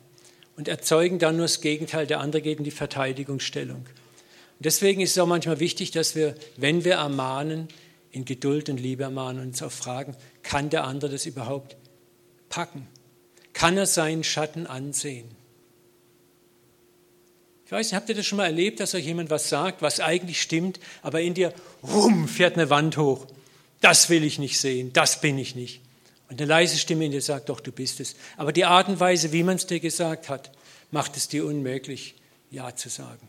und erzeugen dann nur das Gegenteil. Der andere geht in die Verteidigungsstellung. Und deswegen ist es auch manchmal wichtig, dass wir, wenn wir ermahnen, in Geduld und Liebe ermahnen und uns auch fragen, kann der andere das überhaupt packen? Kann er seinen Schatten ansehen? Ich weiß nicht, habt ihr das schon mal erlebt, dass euch jemand was sagt, was eigentlich stimmt, aber in dir, rum, fährt eine Wand hoch. Das will ich nicht sehen, das bin ich nicht. Und eine leise Stimme in dir sagt, doch, du bist es. Aber die Art und Weise, wie man es dir gesagt hat, macht es dir unmöglich, Ja zu sagen.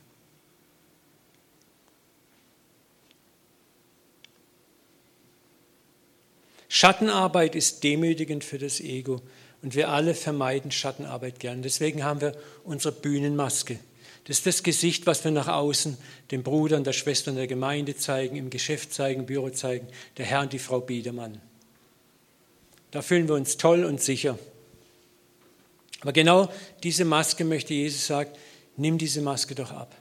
Schattenarbeit ist demütigend für das Ego und wir alle vermeiden Schattenarbeit gern. Deswegen haben wir unsere Bühnenmaske. Das ist das Gesicht, was wir nach außen den Brudern, der Schwestern der Gemeinde zeigen, im Geschäft zeigen, im Büro zeigen, der Herr und die Frau Biedermann. Da fühlen wir uns toll und sicher. Aber genau diese Maske möchte Jesus sagen, nimm diese Maske doch ab.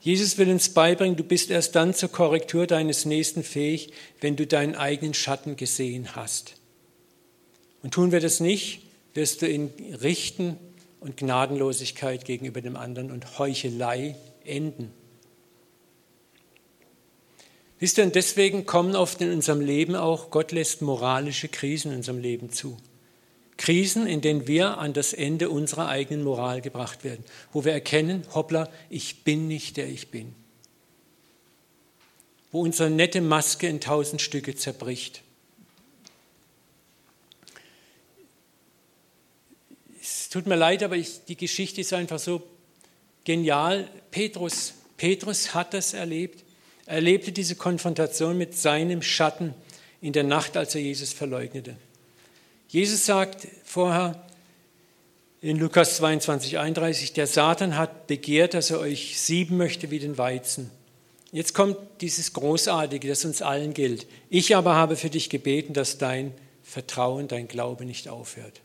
Jesus will uns beibringen, du bist erst dann zur Korrektur deines Nächsten fähig, wenn du deinen eigenen Schatten gesehen hast. Und tun wir das nicht, wirst du in Richten und Gnadenlosigkeit gegenüber dem anderen und Heuchelei enden. Wisst ihr, und deswegen kommen oft in unserem Leben auch, Gott lässt moralische Krisen in unserem Leben zu. Krisen, in denen wir an das Ende unserer eigenen Moral gebracht werden, wo wir erkennen, hoppla, ich bin nicht der ich bin. Wo unsere nette Maske in tausend Stücke zerbricht. Es tut mir leid, aber ich, die Geschichte ist einfach so genial. Petrus, Petrus hat das erlebt. Er erlebte diese Konfrontation mit seinem Schatten in der Nacht, als er Jesus verleugnete. Jesus sagt vorher in Lukas 22, 31, der Satan hat begehrt, dass er euch sieben möchte wie den Weizen. Jetzt kommt dieses Großartige, das uns allen gilt. Ich aber habe für dich gebeten, dass dein Vertrauen, dein Glaube nicht aufhört.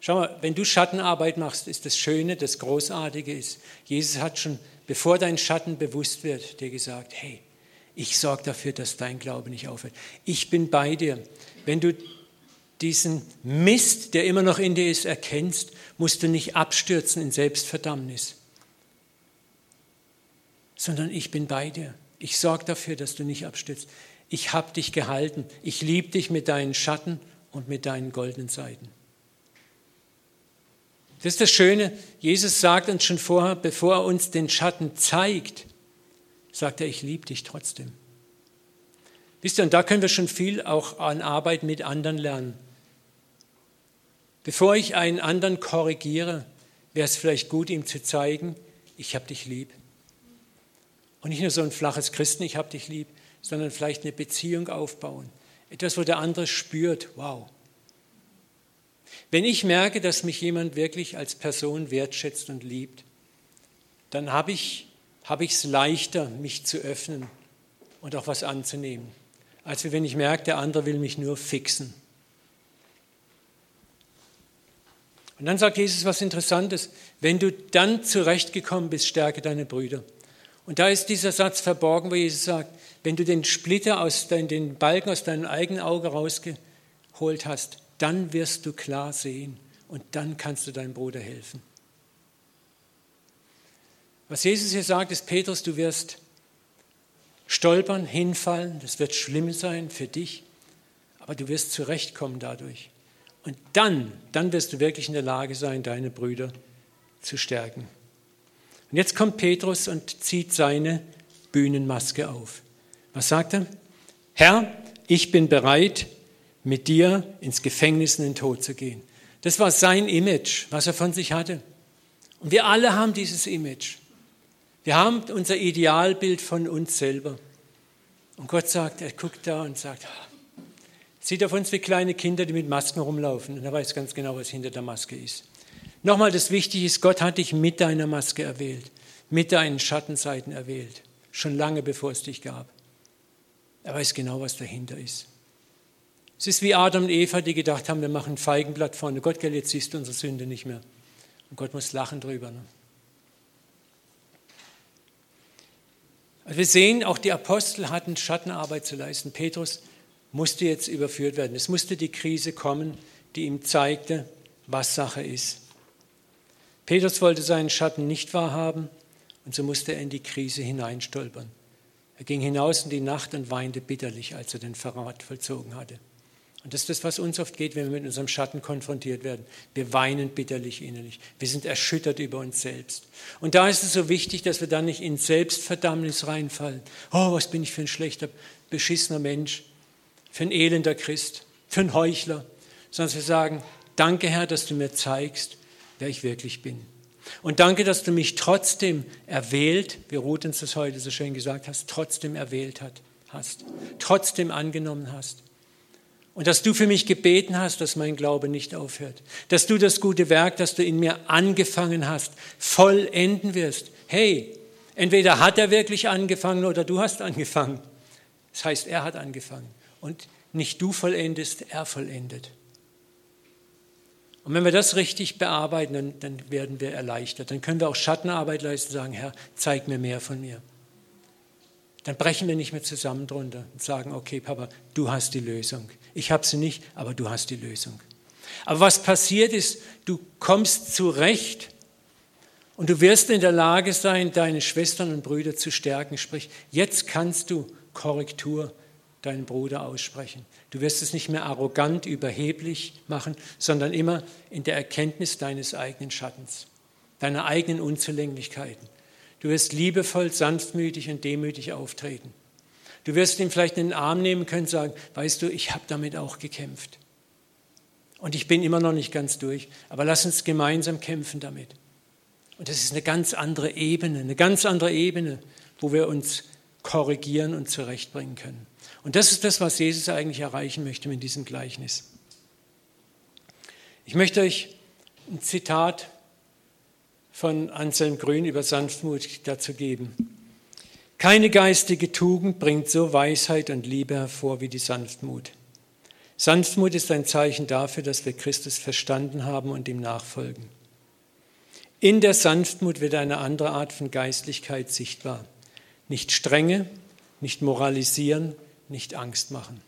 Schau mal, wenn du Schattenarbeit machst, ist das Schöne, das Großartige ist, Jesus hat schon, bevor dein Schatten bewusst wird, dir gesagt, hey, ich sorge dafür, dass dein Glaube nicht aufhört. Ich bin bei dir. Wenn du diesen Mist, der immer noch in dir ist, erkennst, musst du nicht abstürzen in Selbstverdammnis, sondern ich bin bei dir. Ich sorge dafür, dass du nicht abstürzt. Ich habe dich gehalten. Ich liebe dich mit deinen Schatten und mit deinen goldenen Seiten. Das ist das Schöne. Jesus sagt uns schon vorher, bevor er uns den Schatten zeigt, sagt er, ich liebe dich trotzdem. Wisst ihr, und da können wir schon viel auch an Arbeit mit anderen lernen. Bevor ich einen anderen korrigiere, wäre es vielleicht gut, ihm zu zeigen, ich habe dich lieb. Und nicht nur so ein flaches Christen, ich habe dich lieb, sondern vielleicht eine Beziehung aufbauen. Etwas, wo der andere spürt, wow, wenn ich merke, dass mich jemand wirklich als Person wertschätzt und liebt, dann habe ich es leichter, mich zu öffnen und auch was anzunehmen, als wenn ich merke, der andere will mich nur fixen. Und dann sagt Jesus was Interessantes, wenn du dann zurechtgekommen bist, stärke deine Brüder. Und da ist dieser Satz verborgen, wo Jesus sagt, wenn du den Splitter aus dein, den Balken aus deinem eigenen Auge rausgeholt hast, dann wirst du klar sehen und dann kannst du deinem Bruder helfen. Was Jesus hier sagt, ist, Petrus, du wirst stolpern, hinfallen, das wird schlimm sein für dich, aber du wirst zurechtkommen dadurch. Und dann, dann wirst du wirklich in der Lage sein, deine Brüder zu stärken. Und jetzt kommt Petrus und zieht seine Bühnenmaske auf. Was sagt er? Herr, ich bin bereit, mit dir ins Gefängnis in den Tod zu gehen. Das war sein Image, was er von sich hatte. Und wir alle haben dieses Image. Wir haben unser Idealbild von uns selber. Und Gott sagt, er guckt da und sagt, sieht auf uns wie kleine Kinder, die mit Masken rumlaufen. Und er weiß ganz genau, was hinter der Maske ist. Nochmal, das Wichtige ist, Gott hat dich mit deiner Maske erwählt, mit deinen Schattenseiten erwählt, schon lange bevor es dich gab. Er weiß genau, was dahinter ist. Es ist wie Adam und Eva, die gedacht haben, wir machen ein Feigenblatt vorne. Gott, gell, jetzt siehst du unsere Sünde nicht mehr. Und Gott muss lachen drüber. Ne? Also wir sehen, auch die Apostel hatten Schattenarbeit zu leisten. Petrus musste jetzt überführt werden. Es musste die Krise kommen, die ihm zeigte, was Sache ist. Petrus wollte seinen Schatten nicht wahrhaben und so musste er in die Krise hineinstolpern. Er ging hinaus in die Nacht und weinte bitterlich, als er den Verrat vollzogen hatte. Und das ist das, was uns oft geht, wenn wir mit unserem Schatten konfrontiert werden. Wir weinen bitterlich innerlich. Wir sind erschüttert über uns selbst. Und da ist es so wichtig, dass wir dann nicht in Selbstverdammnis reinfallen. Oh, was bin ich für ein schlechter, beschissener Mensch, für ein elender Christ, für ein Heuchler. Sondern wir sagen, danke Herr, dass du mir zeigst, wer ich wirklich bin. Und danke, dass du mich trotzdem erwählt, wie Ruth uns das heute so schön gesagt hast, trotzdem erwählt hat, hast, trotzdem angenommen hast. Und dass du für mich gebeten hast, dass mein Glaube nicht aufhört. Dass du das gute Werk, das du in mir angefangen hast, vollenden wirst. Hey, entweder hat er wirklich angefangen oder du hast angefangen. Das heißt, er hat angefangen. Und nicht du vollendest, er vollendet. Und wenn wir das richtig bearbeiten, dann, dann werden wir erleichtert. Dann können wir auch Schattenarbeit leisten und sagen, Herr, zeig mir mehr von mir. Dann brechen wir nicht mehr zusammen drunter und sagen, okay, Papa, du hast die Lösung. Ich habe sie nicht, aber du hast die Lösung. Aber was passiert ist, du kommst zurecht und du wirst in der Lage sein, deine Schwestern und Brüder zu stärken. Sprich, jetzt kannst du Korrektur deinen Bruder aussprechen. Du wirst es nicht mehr arrogant, überheblich machen, sondern immer in der Erkenntnis deines eigenen Schattens, deiner eigenen Unzulänglichkeiten. Du wirst liebevoll, sanftmütig und demütig auftreten. Du wirst ihn vielleicht in den Arm nehmen können und sagen, weißt du, ich habe damit auch gekämpft. Und ich bin immer noch nicht ganz durch, aber lass uns gemeinsam kämpfen damit. Und das ist eine ganz andere Ebene, eine ganz andere Ebene, wo wir uns korrigieren und zurechtbringen können. Und das ist das, was Jesus eigentlich erreichen möchte mit diesem Gleichnis. Ich möchte euch ein Zitat von Anselm Grün über Sanftmut dazu geben. Keine geistige Tugend bringt so Weisheit und Liebe hervor wie die Sanftmut. Sanftmut ist ein Zeichen dafür, dass wir Christus verstanden haben und ihm nachfolgen. In der Sanftmut wird eine andere Art von Geistlichkeit sichtbar. Nicht Strenge, nicht moralisieren, nicht Angst machen.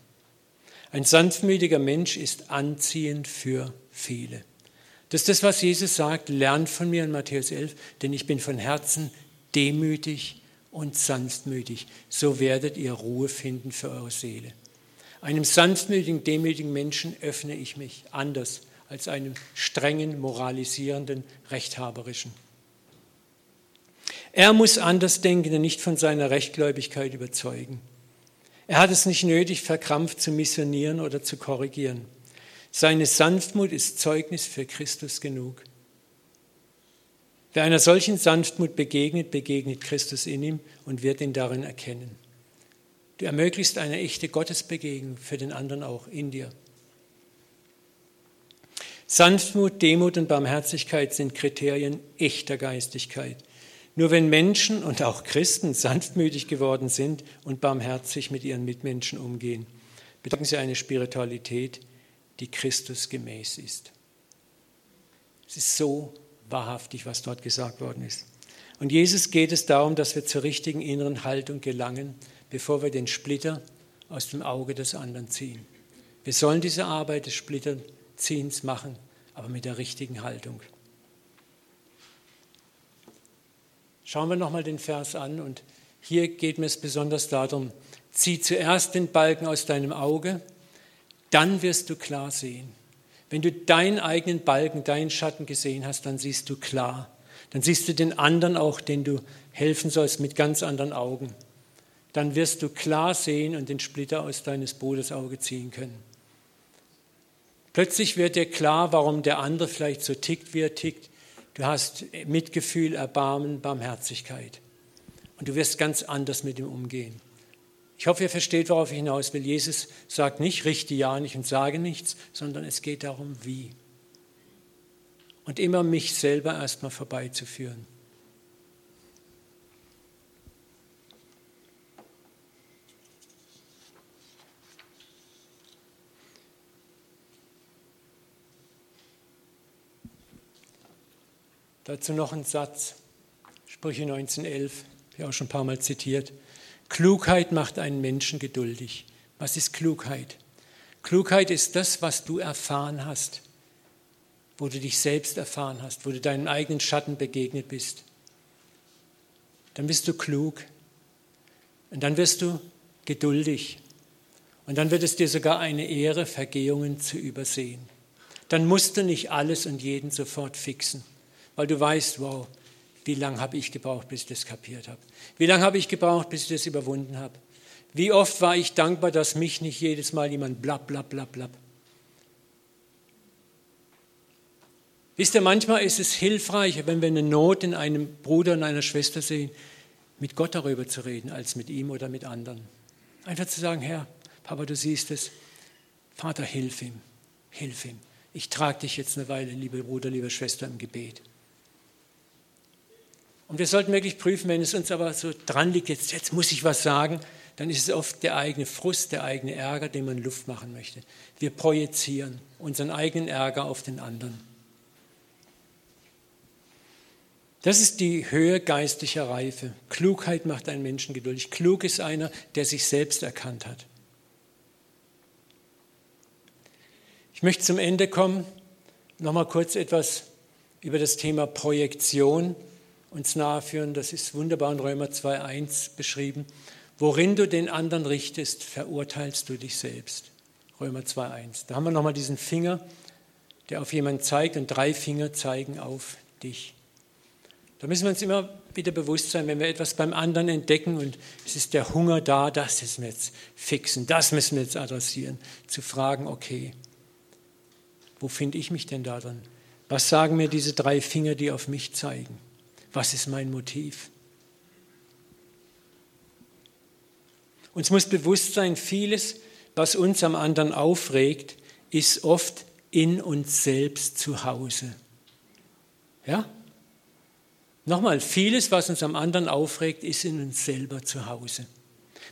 Ein sanftmütiger Mensch ist anziehend für viele. Das ist das, was Jesus sagt, lernt von mir in Matthäus 11, denn ich bin von Herzen demütig und sanftmütig. So werdet ihr Ruhe finden für eure Seele. Einem sanftmütigen, demütigen Menschen öffne ich mich anders als einem strengen, moralisierenden, rechthaberischen. Er muss Andersdenkende nicht von seiner Rechtgläubigkeit überzeugen. Er hat es nicht nötig, verkrampft zu missionieren oder zu korrigieren. Seine Sanftmut ist Zeugnis für Christus genug. Wer einer solchen Sanftmut begegnet, begegnet Christus in ihm und wird ihn darin erkennen. Du ermöglichst eine echte Gottesbegegnung für den anderen auch in dir. Sanftmut, Demut und Barmherzigkeit sind Kriterien echter Geistigkeit. Nur wenn Menschen und auch Christen sanftmütig geworden sind und barmherzig mit ihren Mitmenschen umgehen, bedeuten sie eine Spiritualität, die Christus gemäß ist. Es ist so wahrhaftig, was dort gesagt worden ist. Und Jesus geht es darum, dass wir zur richtigen inneren Haltung gelangen, bevor wir den Splitter aus dem Auge des anderen ziehen. Wir sollen diese Arbeit des Splitterziehens machen, aber mit der richtigen Haltung. Schauen wir nochmal den Vers an und hier geht mir es besonders darum, zieh zuerst den Balken aus deinem Auge, dann wirst du klar sehen. Wenn du deinen eigenen Balken, deinen Schatten gesehen hast, dann siehst du klar. Dann siehst du den anderen auch, den du helfen sollst, mit ganz anderen Augen. Dann wirst du klar sehen und den Splitter aus deines Bruders Auge ziehen können. Plötzlich wird dir klar, warum der andere vielleicht so tickt, wie er tickt, Du hast Mitgefühl, Erbarmen, Barmherzigkeit. Und du wirst ganz anders mit ihm umgehen. Ich hoffe, ihr versteht, worauf ich hinaus will. Jesus sagt nicht, richte ja nicht und sage nichts, sondern es geht darum, wie. Und immer mich selber erstmal vorbeizuführen. Dazu noch ein Satz, Sprüche 1911, wie auch schon ein paar Mal zitiert. Klugheit macht einen Menschen geduldig. Was ist Klugheit? Klugheit ist das, was du erfahren hast, wo du dich selbst erfahren hast, wo du deinem eigenen Schatten begegnet bist. Dann bist du klug und dann wirst du geduldig und dann wird es dir sogar eine Ehre, Vergehungen zu übersehen. Dann musst du nicht alles und jeden sofort fixen weil du weißt, wow, wie lange habe ich gebraucht, bis ich das kapiert habe? Wie lange habe ich gebraucht, bis ich das überwunden habe? Wie oft war ich dankbar, dass mich nicht jedes Mal jemand blab, blab, blab, blab. Wisst ihr, manchmal ist es hilfreicher, wenn wir eine Not in einem Bruder und einer Schwester sehen, mit Gott darüber zu reden, als mit ihm oder mit anderen. Einfach zu sagen, Herr, Papa, du siehst es, Vater, hilf ihm, hilf ihm. Ich trage dich jetzt eine Weile, liebe Bruder, liebe Schwester, im Gebet. Und wir sollten wirklich prüfen, wenn es uns aber so dran liegt, jetzt, jetzt muss ich was sagen, dann ist es oft der eigene Frust, der eigene Ärger, den man Luft machen möchte. Wir projizieren unseren eigenen Ärger auf den anderen. Das ist die Höhe geistlicher Reife. Klugheit macht einen Menschen geduldig. Klug ist einer, der sich selbst erkannt hat. Ich möchte zum Ende kommen, noch mal kurz etwas über das Thema Projektion uns naheführen. Das ist wunderbar in Römer 2.1 beschrieben. Worin du den anderen richtest, verurteilst du dich selbst. Römer 2.1. Da haben wir nochmal diesen Finger, der auf jemanden zeigt und drei Finger zeigen auf dich. Da müssen wir uns immer wieder bewusst sein, wenn wir etwas beim anderen entdecken und es ist der Hunger da, das müssen wir jetzt fixen, das müssen wir jetzt adressieren, zu fragen, okay, wo finde ich mich denn da drin? Was sagen mir diese drei Finger, die auf mich zeigen? Was ist mein Motiv? Uns muss bewusst sein, vieles, was uns am anderen aufregt, ist oft in uns selbst zu Hause. Ja? Nochmal, vieles, was uns am anderen aufregt, ist in uns selber zu Hause.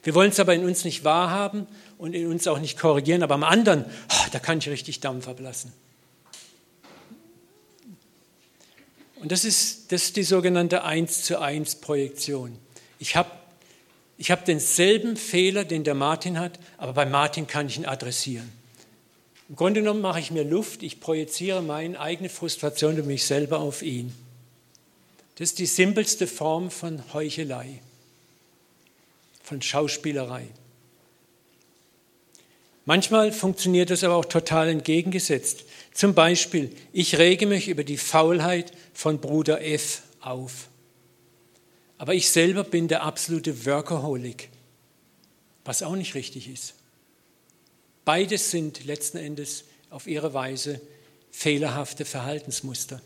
Wir wollen es aber in uns nicht wahrhaben und in uns auch nicht korrigieren, aber am anderen, oh, da kann ich richtig Dampf ablassen. Und das ist, das ist die sogenannte 1 zu 1 Projektion. Ich habe ich hab denselben Fehler, den der Martin hat, aber bei Martin kann ich ihn adressieren. Im Grunde genommen mache ich mir Luft, ich projiziere meine eigene Frustration und mich selber auf ihn. Das ist die simpelste Form von Heuchelei, von Schauspielerei. Manchmal funktioniert das aber auch total entgegengesetzt. Zum Beispiel, ich rege mich über die Faulheit von Bruder F auf. Aber ich selber bin der absolute Workaholic, was auch nicht richtig ist. Beides sind letzten Endes auf ihre Weise fehlerhafte Verhaltensmuster.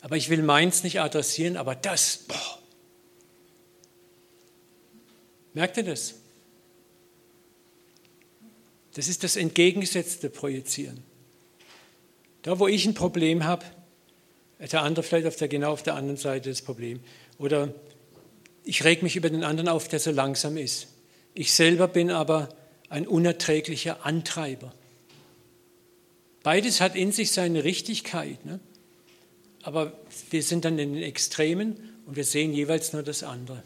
Aber ich will meins nicht adressieren, aber das, boah. Merkt ihr das? Das ist das entgegengesetzte Projizieren. Da, wo ich ein Problem habe, der andere vielleicht auf der, genau auf der anderen Seite das Problem. Oder ich reg mich über den anderen auf, der so langsam ist. Ich selber bin aber ein unerträglicher Antreiber. Beides hat in sich seine Richtigkeit. Ne? Aber wir sind dann in den Extremen und wir sehen jeweils nur das andere.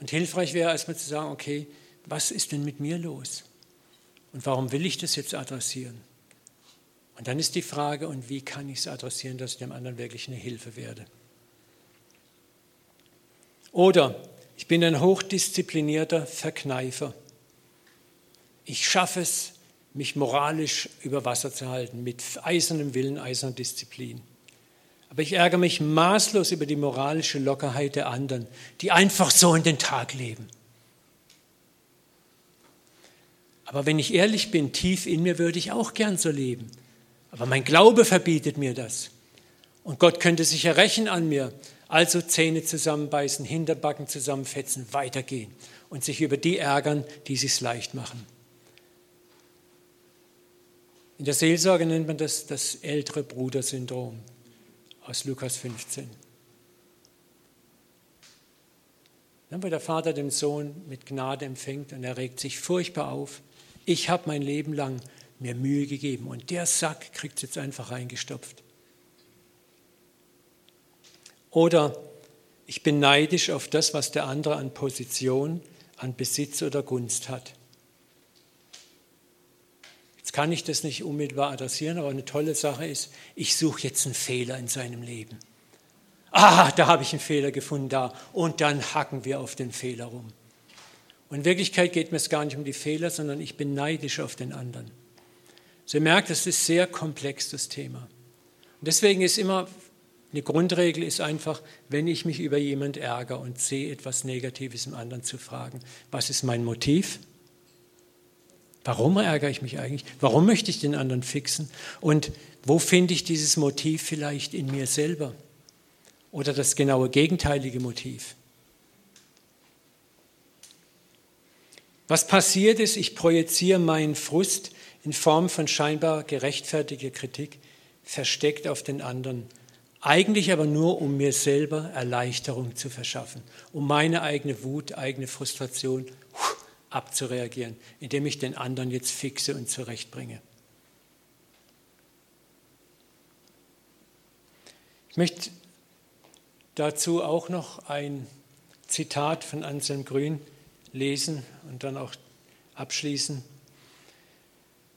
Und hilfreich wäre erstmal zu sagen, okay, was ist denn mit mir los? Und warum will ich das jetzt adressieren? Und dann ist die Frage, und wie kann ich es adressieren, dass ich dem anderen wirklich eine Hilfe werde? Oder ich bin ein hochdisziplinierter Verkneifer. Ich schaffe es, mich moralisch über Wasser zu halten, mit eisernem Willen, eiserner Disziplin. Aber ich ärgere mich maßlos über die moralische Lockerheit der anderen, die einfach so in den Tag leben. Aber wenn ich ehrlich bin, tief in mir würde ich auch gern so leben. Aber mein Glaube verbietet mir das. Und Gott könnte sich ja rächen an mir. Also Zähne zusammenbeißen, Hinterbacken zusammenfetzen, weitergehen und sich über die ärgern, die es leicht machen. In der Seelsorge nennt man das das ältere Brudersyndrom aus Lukas 15. Dann, wo der Vater den Sohn mit Gnade empfängt und er regt sich furchtbar auf ich habe mein Leben lang mir Mühe gegeben und der Sack kriegt es jetzt einfach reingestopft. Oder ich bin neidisch auf das, was der andere an Position, an Besitz oder Gunst hat. Jetzt kann ich das nicht unmittelbar adressieren, aber eine tolle Sache ist, ich suche jetzt einen Fehler in seinem Leben. Ah, da habe ich einen Fehler gefunden, da. Und dann hacken wir auf den Fehler rum. Und in Wirklichkeit geht mir es gar nicht um die Fehler, sondern ich bin neidisch auf den anderen. So ihr merkt, das ist sehr komplex, das Thema. Und deswegen ist immer, eine Grundregel ist einfach, wenn ich mich über jemand ärgere und sehe etwas Negatives im anderen zu fragen, was ist mein Motiv? Warum ärgere ich mich eigentlich? Warum möchte ich den anderen fixen? Und wo finde ich dieses Motiv vielleicht in mir selber? Oder das genaue gegenteilige Motiv? Was passiert ist, ich projiziere meinen Frust in Form von scheinbar gerechtfertigter Kritik versteckt auf den anderen. Eigentlich aber nur, um mir selber Erleichterung zu verschaffen, um meine eigene Wut, eigene Frustration abzureagieren, indem ich den anderen jetzt fixe und zurechtbringe. Ich möchte dazu auch noch ein Zitat von Anselm Grün lesen und dann auch abschließen.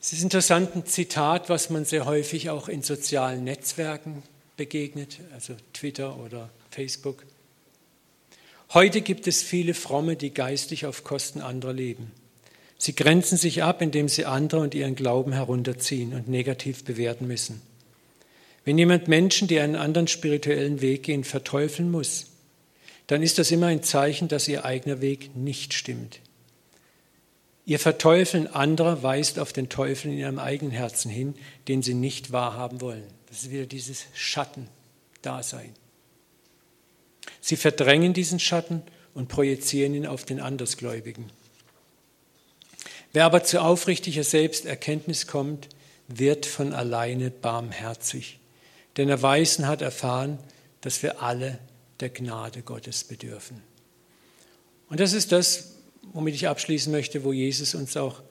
Es ist interessant, ein Zitat, was man sehr häufig auch in sozialen Netzwerken begegnet, also Twitter oder Facebook. Heute gibt es viele Fromme, die geistig auf Kosten anderer leben. Sie grenzen sich ab, indem sie andere und ihren Glauben herunterziehen und negativ bewerten müssen. Wenn jemand Menschen, die einen anderen spirituellen Weg gehen, verteufeln muss, dann ist das immer ein Zeichen, dass ihr eigener Weg nicht stimmt. Ihr Verteufeln anderer weist auf den Teufel in ihrem eigenen Herzen hin, den sie nicht wahrhaben wollen. Das ist wieder dieses Schatten-Dasein. Sie verdrängen diesen Schatten und projizieren ihn auf den Andersgläubigen. Wer aber zu aufrichtiger Selbsterkenntnis kommt, wird von alleine barmherzig. Denn er weiß hat erfahren, dass wir alle der Gnade Gottes bedürfen. Und das ist das, womit ich abschließen möchte, wo Jesus uns auch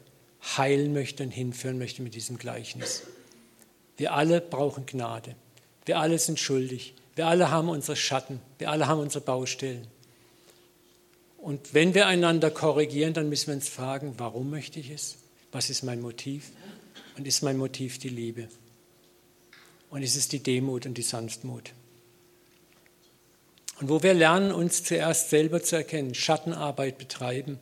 heilen möchte und hinführen möchte mit diesem Gleichnis. Wir alle brauchen Gnade. Wir alle sind schuldig. Wir alle haben unsere Schatten. Wir alle haben unsere Baustellen. Und wenn wir einander korrigieren, dann müssen wir uns fragen, warum möchte ich es? Was ist mein Motiv? Und ist mein Motiv die Liebe? Und ist es die Demut und die Sanftmut? Und wo wir lernen, uns zuerst selber zu erkennen, Schattenarbeit betreiben,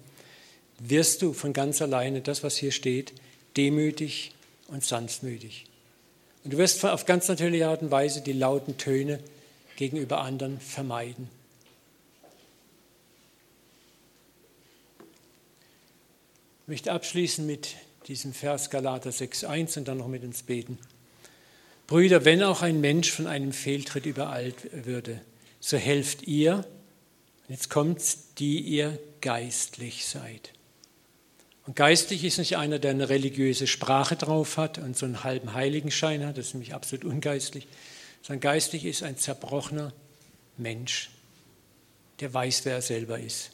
wirst du von ganz alleine, das was hier steht, demütig und sanftmütig. Und du wirst auf ganz natürliche Art und Weise die lauten Töne gegenüber anderen vermeiden. Ich möchte abschließen mit diesem Vers Galater 6.1 und dann noch mit uns beten. Brüder, wenn auch ein Mensch von einem Fehltritt übereilt würde, so helft ihr, jetzt kommt's, die ihr geistlich seid. Und geistlich ist nicht einer, der eine religiöse Sprache drauf hat und so einen halben Heiligenschein hat, das ist nämlich absolut ungeistlich, sondern geistlich ist ein zerbrochener Mensch, der weiß, wer er selber ist.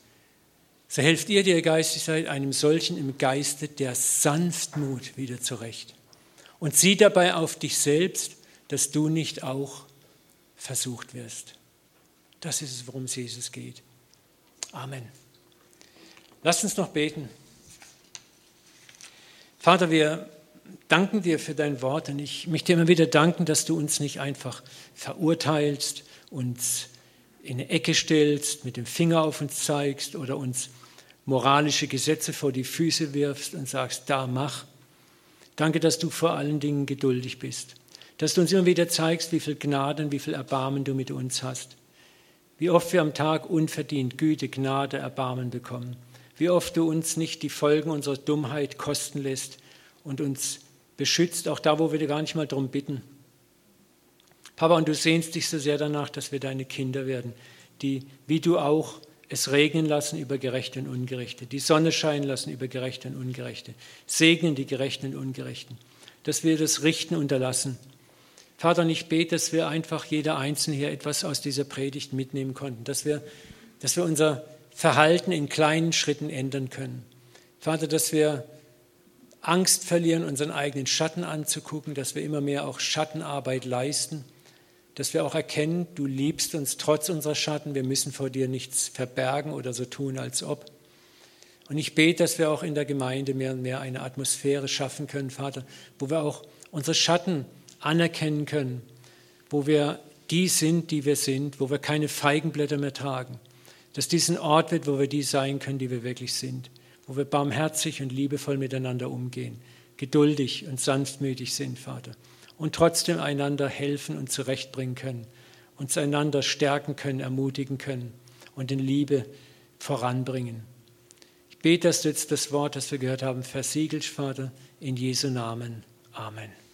So helft ihr, die ihr geistig seid, einem solchen im Geiste der Sanftmut wieder zurecht. Und sieh dabei auf dich selbst, dass du nicht auch versucht wirst. Das ist es, worum es Jesus geht. Amen. Lasst uns noch beten. Vater, wir danken dir für dein Wort und ich möchte dir immer wieder danken, dass du uns nicht einfach verurteilst, uns in eine Ecke stellst, mit dem Finger auf uns zeigst oder uns moralische Gesetze vor die Füße wirfst und sagst, da mach. Danke, dass du vor allen Dingen geduldig bist, dass du uns immer wieder zeigst, wie viel Gnade und wie viel Erbarmen du mit uns hast. Wie oft wir am Tag unverdient Güte, Gnade, Erbarmen bekommen. Wie oft du uns nicht die Folgen unserer Dummheit kosten lässt und uns beschützt, auch da, wo wir dir gar nicht mal darum bitten. Papa, und du sehnst dich so sehr danach, dass wir deine Kinder werden, die, wie du auch, es regnen lassen über Gerechte und Ungerechte, die Sonne scheinen lassen über Gerechte und Ungerechte, segnen die Gerechten und Ungerechten, dass wir das Richten unterlassen Vater, und ich bete, dass wir einfach jeder Einzelne hier etwas aus dieser Predigt mitnehmen konnten, dass wir, dass wir unser Verhalten in kleinen Schritten ändern können. Vater, dass wir Angst verlieren, unseren eigenen Schatten anzugucken, dass wir immer mehr auch Schattenarbeit leisten, dass wir auch erkennen, du liebst uns trotz unserer Schatten, wir müssen vor dir nichts verbergen oder so tun, als ob. Und ich bete, dass wir auch in der Gemeinde mehr und mehr eine Atmosphäre schaffen können, Vater, wo wir auch unsere Schatten anerkennen können, wo wir die sind, die wir sind, wo wir keine Feigenblätter mehr tragen. Dass dies ein Ort wird, wo wir die sein können, die wir wirklich sind, wo wir barmherzig und liebevoll miteinander umgehen, geduldig und sanftmütig sind, Vater, und trotzdem einander helfen und zurechtbringen können, uns einander stärken können, ermutigen können und in Liebe voranbringen. Ich bete, dass du jetzt das Wort, das wir gehört haben, versiegelst, Vater, in Jesu Namen. Amen.